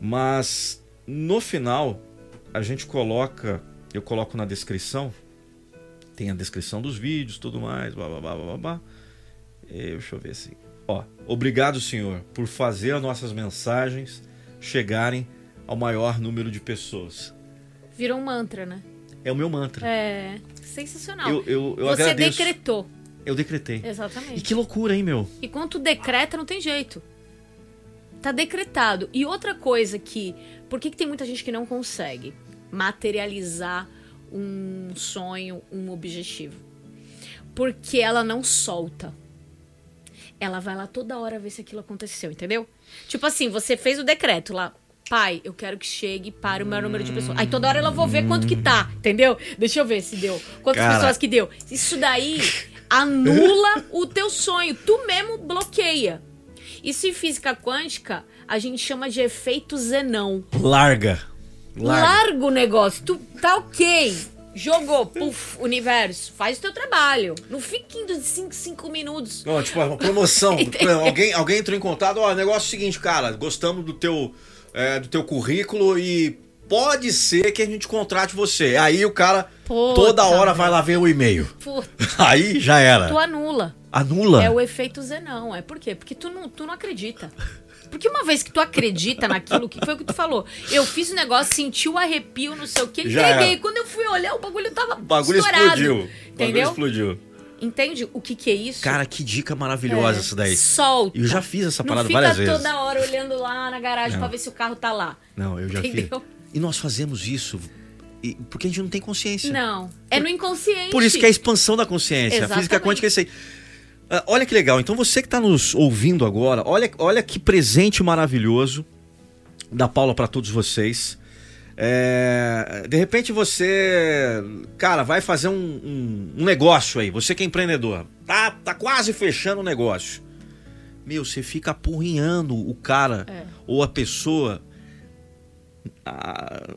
Mas no final, a gente coloca, eu coloco na descrição, tem a descrição dos vídeos, tudo mais, blá blá blá blá blá. Eh, Deixa eu ver assim. Ó, obrigado, Senhor, por fazer as nossas mensagens chegarem ao maior número de pessoas.
Virou um mantra, né?
É o meu mantra.
É. Sensacional.
Eu, eu, eu
você
agradeço.
decretou.
Eu decretei. E
Exatamente.
que loucura, hein, meu?
E quando decreta, não tem jeito. Tá decretado. E outra coisa que. Por que, que tem muita gente que não consegue materializar um sonho, um objetivo? Porque ela não solta. Ela vai lá toda hora ver se aquilo aconteceu, entendeu? Tipo assim, você fez o decreto lá. Pai, eu quero que chegue para o maior número de pessoas. Aí toda hora ela vou ver quanto que tá, entendeu? Deixa eu ver se deu. Quantas
Cara.
pessoas que deu. Isso daí anula o teu sonho. Tu mesmo bloqueia. Isso em física quântica a gente chama de efeito zenão.
Larga. Larga.
Larga o negócio. Tu tá ok. Jogou, puf, universo. Faz o teu trabalho. Não fique indo de 5, 5 minutos.
Ó, tipo, uma promoção. Alguém, alguém entrou em contato, ó, negócio é o seguinte, cara, gostamos do teu, é, do teu currículo e pode ser que a gente contrate você. Aí o cara
Puta,
toda hora vai lá ver o e-mail.
Puta,
Aí já era.
tu anula.
Anula.
É o efeito zenão. É por quê? Porque tu não, tu não acredita. Porque uma vez que tu acredita naquilo, que foi o que tu falou. Eu fiz o negócio, senti o arrepio, não sei o que,
Já
entreguei.
era.
Quando eu fui olhar, o bagulho tava
O bagulho
estourado.
explodiu. O bagulho
Entendeu?
explodiu.
Entende o que que é isso?
Cara, que dica maravilhosa
É,
essa daí.
Solta.
Eu já fiz essa parada várias vezes.
toda hora olhando lá na garagem pra ver se o carro tá lá.
Não, eu já
Entendeu?
fiz. E nós fazemos isso porque a gente não tem consciência.
Não. É no inconsciente.
Por isso que é a expansão da consciência. A física
Exatamente.
quântica é isso aí. Ah, olha que legal. Então você que está nos ouvindo agora, olha, olha que presente maravilhoso da Paula para todos vocês. É, de repente você, cara, vai fazer um, um- um negócio aí. Você que é empreendedor, tá, tá quase fechando o negócio. Meu, você fica apurrinhando o cara
É.
ou a pessoa ah,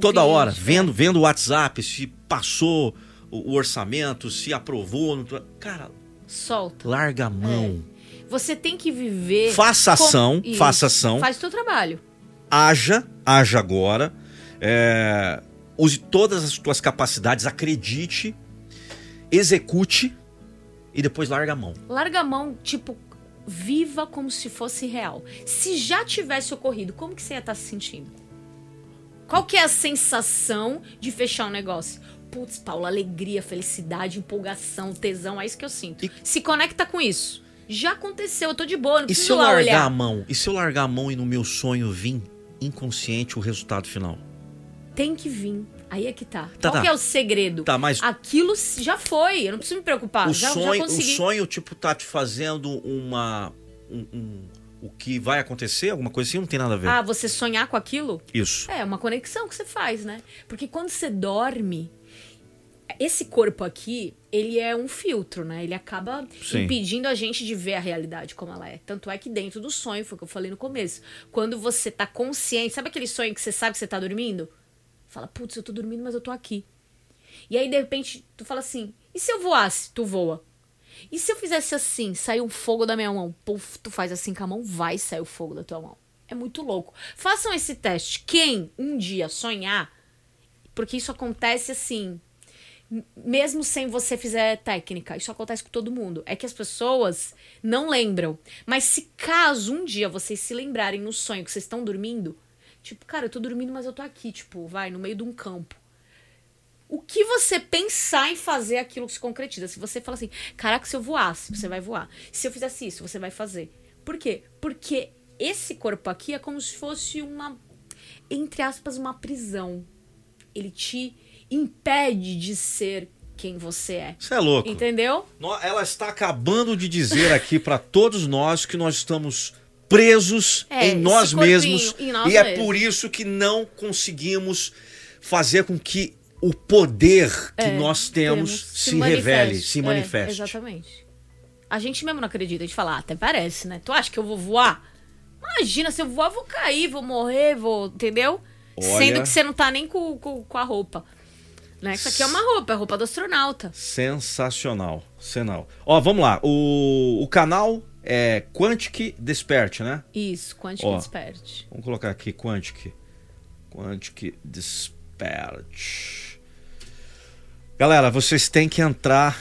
toda hora,
é.
vendo, vendo o WhatsApp, se passou o, o orçamento, se aprovou. não- Cara,
Solta.
larga a mão.
Você tem que viver.
Faça
com-
ação,
Isso.
faça ação.
Faz o teu trabalho.
Haja, haja agora. É, use todas as tuas capacidades, acredite, execute e depois larga a mão.
Larga a mão, tipo, viva como se fosse real. Se já tivesse ocorrido, como que você ia estar se sentindo? Qual que é a sensação de fechar um negócio? Putz, Paulo, alegria, felicidade, empolgação, tesão, é isso que eu sinto.
E-
Se conecta com isso. Já aconteceu, eu tô de boa, não
E
preciso
se eu largar
olhar.
a mão? E se eu largar a mão e no meu sonho vir inconsciente o resultado final?
Tem que vir. Aí é que tá.
Tá,
Qual
tá.
que é o segredo?
Tá, mas
Aquilo já foi, eu não preciso me preocupar.
o
já, já
sonho, o
consegui.
sonho tipo tá te fazendo uma um- um- o que vai acontecer, alguma coisa assim, não tem nada a ver.
Ah, você sonhar com aquilo?
Isso.
É, uma conexão que você faz, né? Porque quando você dorme, esse corpo aqui, ele é um filtro, né? Ele acaba
Sim.
impedindo a gente de ver a realidade como ela é. Tanto é que dentro do sonho, foi o que eu falei no começo. Quando você tá consciente, sabe aquele sonho que você sabe que você tá dormindo? Fala, putz, eu tô dormindo, mas eu tô aqui. E aí, de repente, tu fala assim: e se eu voasse? Tu voa. E se eu fizesse assim, sair um fogo da minha mão? Puf, tu faz assim com a mão, vai sair o fogo da tua mão. É muito louco. Façam esse teste. Quem um dia sonhar, porque isso acontece assim, mesmo sem você fizer técnica, isso acontece com todo mundo. É que as pessoas não lembram. Mas se caso um dia vocês se lembrarem no sonho que vocês estão dormindo, tipo, cara, eu tô dormindo, mas eu tô aqui, tipo, vai, no meio de um campo o que você pensar em fazer aquilo que se concretiza. Se você fala assim, caraca, se eu voasse, você vai voar. Se eu fizesse isso, você vai fazer. Por quê? Porque esse corpo aqui é como se fosse uma, entre aspas, uma prisão. Ele te impede de ser quem você é.
Isso é louco.
Entendeu?
Ela está acabando de dizer aqui para todos nós que nós estamos presos
É,
em nós mesmos
em nós
e é
mesmos.
por isso que não conseguimos fazer com que o poder que
É,
nós temos se,
manifeste.
revele, se
É,
manifeste.
exatamente. A gente mesmo não acredita. A gente fala, ah, até parece, né? Tu acha que eu vou voar? Imagina, se eu voar, eu vou cair, vou morrer, vou. Entendeu?
Olha.
Sendo que você não tá nem com, com, com a roupa. Né? Isso aqui é uma roupa, é a roupa do astronauta.
Sensacional, senal. Ó, vamos lá. O, o canal é Quantic Despert, né?
Isso, Quantic
Ó.
Despert.
Vamos colocar aqui Quantic. Quantic Despert. Galera, vocês têm que entrar.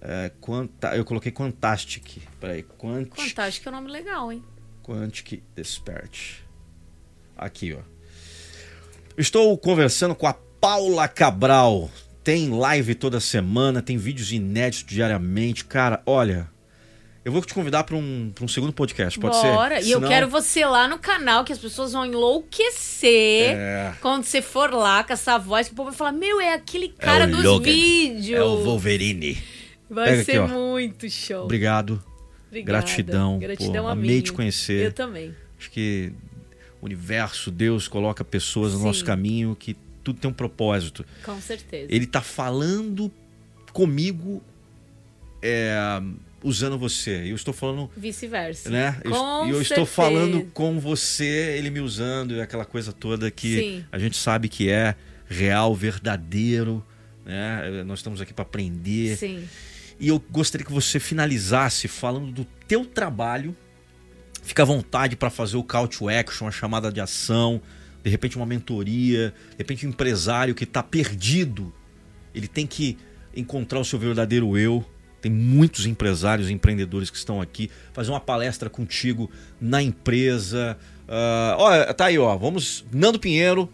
É, quanta, eu coloquei Quantastic. Peraí. Quantic,
Fantástico, é um nome legal, hein?
Quantic Despert. Aqui, ó. Estou conversando com a Paula Cabral. Tem live toda semana, tem vídeos inéditos diariamente. Cara, olha. Eu vou te convidar para um, pra um segundo podcast, pode ser?
Bora. E eu quero você lá no canal, que as pessoas vão enlouquecer.
É.
Quando você for lá com essa voz, que o povo vai falar: Meu, é aquele cara
o
dos
Logan.
vídeos.
É o Wolverine.
Vai
Pega
ser
aqui,
muito show.
Obrigado.
Obrigada.
Gratidão.
Gratidão
Pô,
a
amei
mim.
te conhecer.
Eu também.
Acho que o universo, Deus coloca pessoas no
Sim.
nosso caminho que tudo tem um propósito.
Com certeza.
Ele tá falando comigo é, usando você. Eu estou falando,
Vice-versa.
né? Eu-
Com
E eu, estou
certeza.
falando com você, ele me usando, e aquela coisa toda que
Sim.
a gente sabe que é real, verdadeiro. Né? Nós estamos aqui para aprender.
Sim.
E eu gostaria que você finalizasse falando do teu trabalho. Fica à vontade para fazer o call to action, a chamada de ação, de repente uma mentoria, de repente um empresário que está perdido. Ele tem que encontrar o seu verdadeiro eu, Tem muitos empresários, empreendedores que estão aqui fazer uma palestra contigo na empresa. Uh, ó, tá aí, ó. Vamos. Nando Pinheiro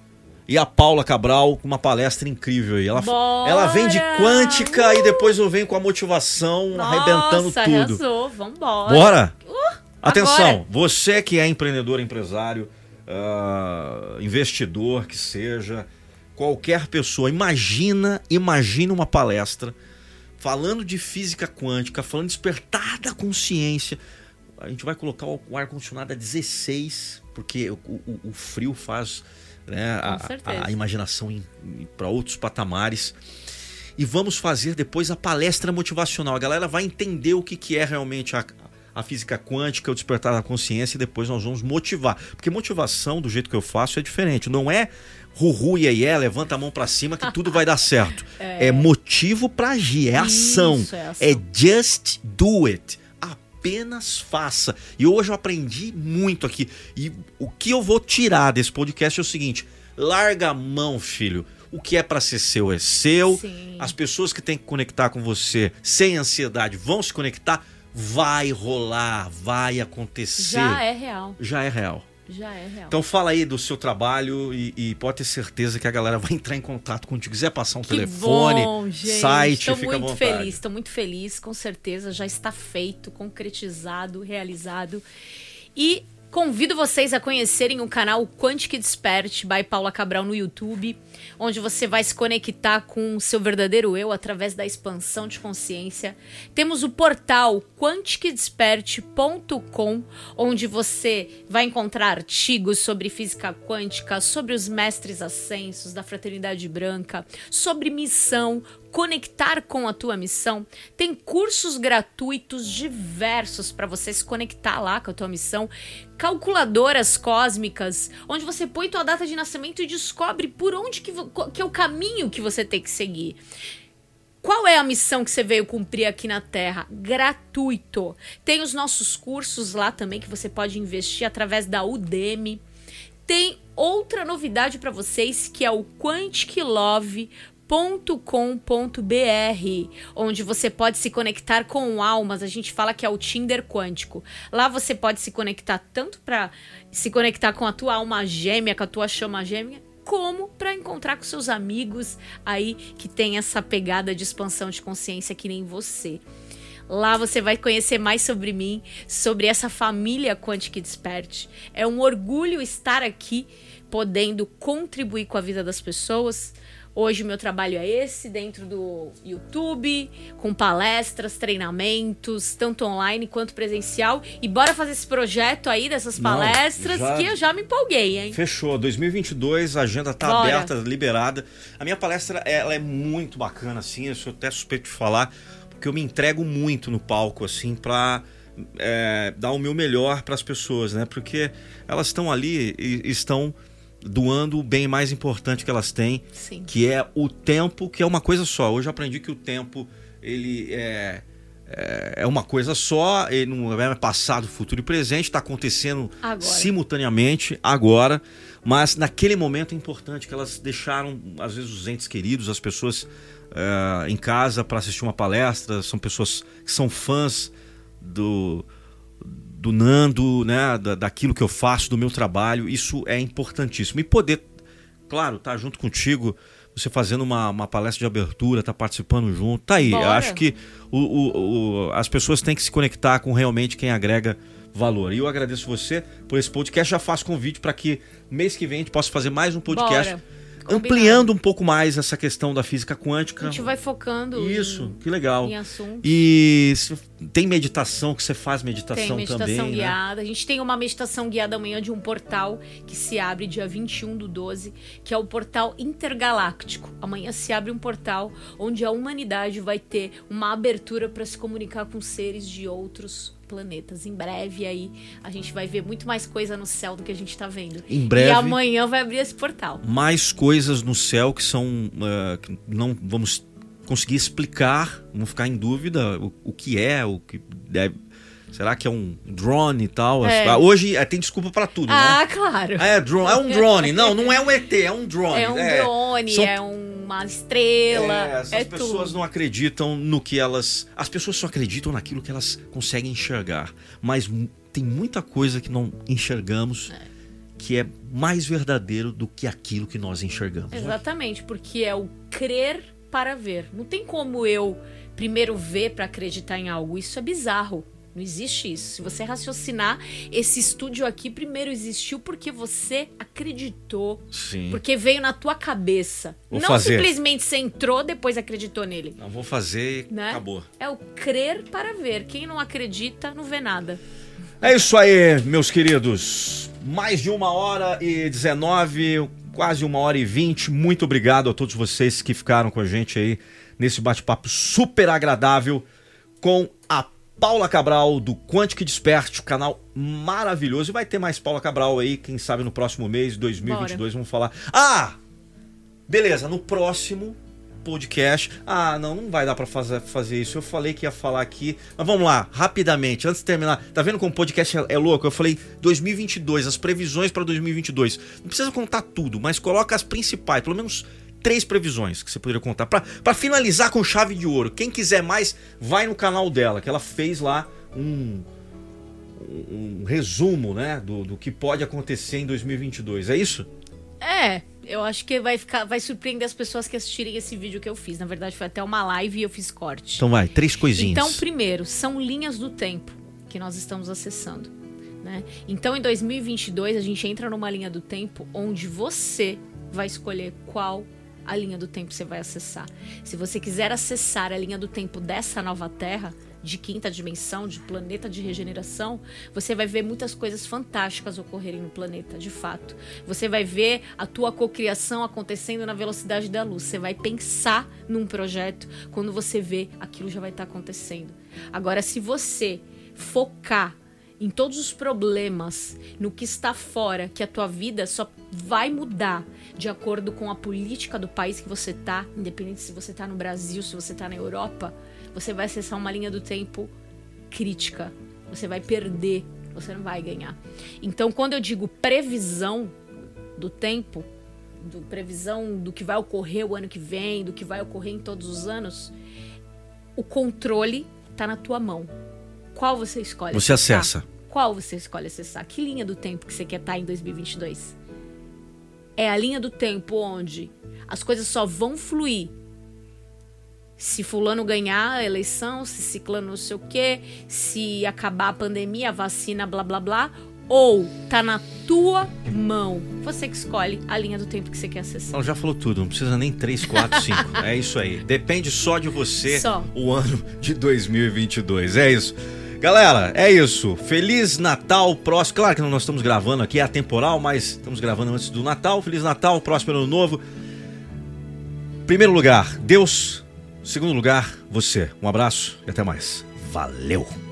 e a Paula Cabral com uma palestra incrível aí. Ela, ela vem de quântica uh! e depois eu venho com a motivação Nossa, arrebentando tudo.
Arrasou. Vambora.
Bora! Uh, Atenção, agora. você que é empreendedor, empresário, uh, investidor que seja, qualquer pessoa, imagina, imagina uma palestra falando de física quântica, falando de despertar da consciência. A gente vai colocar o ar-condicionado a 16, porque o, o, o frio faz né, a, a, imaginação para outros patamares. E vamos fazer depois a palestra motivacional. A galera vai entender o que, que é realmente a, a física quântica, o despertar da consciência e depois nós vamos motivar. Porque motivação, do jeito que eu faço, é diferente. Não é ruhu e iê, levanta a mão para cima que tudo vai dar certo. é. é motivo para agir, é ação. Isso, é ação. É just do it apenas faça. E hoje eu aprendi muito aqui. E o que eu vou tirar desse podcast é o seguinte: larga a mão, filho. O que é para ser seu é seu. Sim. As pessoas que têm que conectar com você sem ansiedade vão se conectar. Vai rolar, vai acontecer.
Já é real.
Já é real.
Já é real.
Então fala aí do seu trabalho e, e, pode ter certeza que a galera vai entrar em contato contigo. quiser passar um que telefone, bom, gente. site, tô fica
muito feliz, estou muito feliz, com certeza já está feito, concretizado, realizado. E Convido vocês a conhecerem o canal Quantic Despert by Paula Cabral no YouTube, onde você vai se conectar com o seu verdadeiro eu através da expansão de consciência. Temos o portal quanticdespert.com, onde você vai encontrar artigos sobre física quântica, sobre os mestres ascensos da fraternidade branca, sobre missão, conectar com a tua missão. Tem cursos gratuitos diversos para você se conectar lá com a tua missão. Calculadoras cósmicas, onde você põe tua data de nascimento e descobre por onde que, que é o caminho que você tem que seguir. Qual é a missão que você veio cumprir aqui na Terra? Gratuito. Tem os nossos cursos lá também que você pode investir através da Udemy. Tem outra novidade para vocês que é o Quantic Love .com.br, onde você pode se conectar com almas. A gente fala que é o Tinder quântico. Lá você pode se conectar tanto para se conectar com a tua alma gêmea, com a tua chama gêmea, como para encontrar com seus amigos aí que tem essa pegada de expansão de consciência que nem você. Lá você vai conhecer mais sobre mim, sobre essa família Quantic Despert. É um orgulho estar aqui podendo contribuir com a vida das pessoas Hoje o meu trabalho é esse, dentro do YouTube, com palestras, treinamentos, tanto online quanto presencial. E bora fazer esse projeto aí dessas palestras Não, já... que eu já me empolguei, hein?
Fechou. 2022, a agenda tá bora. aberta, liberada. A minha palestra, ela é muito bacana, assim, eu sou até suspeito de falar, porque eu me entrego muito no palco, assim, pra... É, dar o meu melhor para as pessoas, né? Porque elas estão ali e estão doando o bem mais importante que elas têm,
Sim.
que é o tempo, que é uma coisa só. Hoje eu aprendi que o tempo ele é, é, é uma coisa só, ele não é passado, futuro e presente, está acontecendo agora. simultaneamente agora, mas naquele momento é importante que elas deixaram, às vezes, os entes queridos, as pessoas é, em casa para assistir uma palestra, são pessoas que são fãs do do Nando, né, da, daquilo que eu faço, do meu trabalho, isso é importantíssimo. E poder, claro, estar tá junto contigo, você fazendo uma, uma palestra de abertura, tá participando junto, tá aí. Eu acho que o, o, o, as pessoas têm que se conectar com realmente quem agrega valor. E eu agradeço você por esse podcast. Já faço convite para que mês que vem a gente possa fazer mais um podcast. Bora ampliando um pouco mais essa questão da física quântica.
A gente vai focando.
Isso, em, que legal.
Em assuntos.
E tem meditação, que você faz meditação,
tem meditação
também.
Né? guiada. Né? A gente tem uma meditação guiada amanhã de um portal que se abre dia 21 do 12, que é o portal intergaláctico. Amanhã se abre um portal onde a humanidade vai ter uma abertura para se comunicar com seres de outros planetas. Em breve aí a gente vai ver muito mais coisa no céu do que a gente está vendo.
Em breve. E
amanhã vai abrir esse portal.
Mais coisas no céu que são uh, que não vamos conseguir explicar, vamos ficar em dúvida o, o que é, o que deve Será que é um drone e tal? É. Ah, hoje é, tem desculpa para tudo,
ah,
né?
Ah, claro.
É, drone, é um drone. Não, não é um ET, é um drone.
É um é, drone, são... é um uma estrela.
É, as
é
pessoas
tudo.
não acreditam no que elas. As pessoas só acreditam naquilo que elas conseguem enxergar. Mas tem muita coisa que não enxergamos que é mais verdadeiro do que aquilo que nós enxergamos.
Exatamente, porque é o crer para ver. Não tem como eu primeiro ver para acreditar em algo. Isso é bizarro. Não existe isso. Se você raciocinar, esse estúdio aqui primeiro existiu porque você acreditou.
Sim.
Porque veio na tua cabeça.
Vou
não
fazer.
simplesmente você entrou, depois acreditou nele.
Não vou fazer e
Né?
acabou.
É o crer para ver. Quem não acredita, não vê nada.
É isso aí, meus queridos. Mais de uma hora e 19, quase uma hora e 20. Muito obrigado a todos vocês que ficaram com a gente aí nesse bate-papo super agradável com a Paula Cabral do Quantic Desperte, o canal maravilhoso. E vai ter mais Paula Cabral aí, quem sabe no próximo mês, 2022, vamos falar. Ah! Beleza, no próximo podcast. Ah, não, não vai dar pra fazer, fazer isso. Eu falei que ia falar aqui. Mas vamos lá, rapidamente, antes de terminar. Tá vendo como o podcast é, é louco? Eu falei 2022, as previsões pra 2022. Não precisa contar tudo, mas coloca as principais, pelo menos três previsões que você poderia contar. Pra pra finalizar com chave de ouro. Quem quiser mais, vai no canal dela, que ela fez lá um um resumo, né, do, do que pode acontecer em 2022. É isso?
É, eu acho que vai ficar, vai surpreender as pessoas que assistirem esse vídeo que eu fiz. Na verdade, foi até uma live e eu fiz corte.
Então vai, três coisinhas.
Então, primeiro, são linhas do tempo que nós estamos acessando. Né? Então, em 2022, a gente entra numa linha do tempo onde você vai escolher qual a linha do tempo você vai acessar. Se você quiser acessar a linha do tempo dessa nova Terra, de quinta dimensão, de planeta de regeneração, você vai ver muitas coisas fantásticas ocorrerem no planeta, de fato. Você vai ver a tua cocriação acontecendo na velocidade da luz. Você vai pensar num projeto, quando você vê, aquilo já vai estar acontecendo. Agora, se você focar em todos os problemas, no que está fora, que a tua vida só vai mudar de acordo com a política do país que você tá, independente se você tá no Brasil, se você tá na Europa, você vai acessar uma linha do tempo crítica. Você vai perder, você não vai ganhar. Então, quando eu digo previsão do tempo, do previsão do que vai ocorrer o ano que vem, do que vai ocorrer em todos os anos, o controle tá na tua mão. Qual você escolhe?
Você
acessar?
acessa.
Qual você escolhe acessar? Que linha do tempo que você quer estar em 2022? É a linha do tempo onde as coisas só vão fluir se fulano ganhar a eleição, se ciclano não sei o quê, se acabar a pandemia, a vacina, blá blá blá, ou tá na tua mão. Você que escolhe a linha do tempo que você quer acessar.
Ela já falou tudo, não precisa nem 3, 4, 5. é isso aí. Depende só de você
Só.
o ano de 2022. É isso. Galera, é isso. Feliz Natal, próximo. Claro que nós estamos gravando aqui, é atemporal, mas estamos gravando antes do Natal. Feliz Natal, próximo ano novo. Primeiro lugar, Deus. Segundo lugar, você. Um abraço e até mais. Valeu!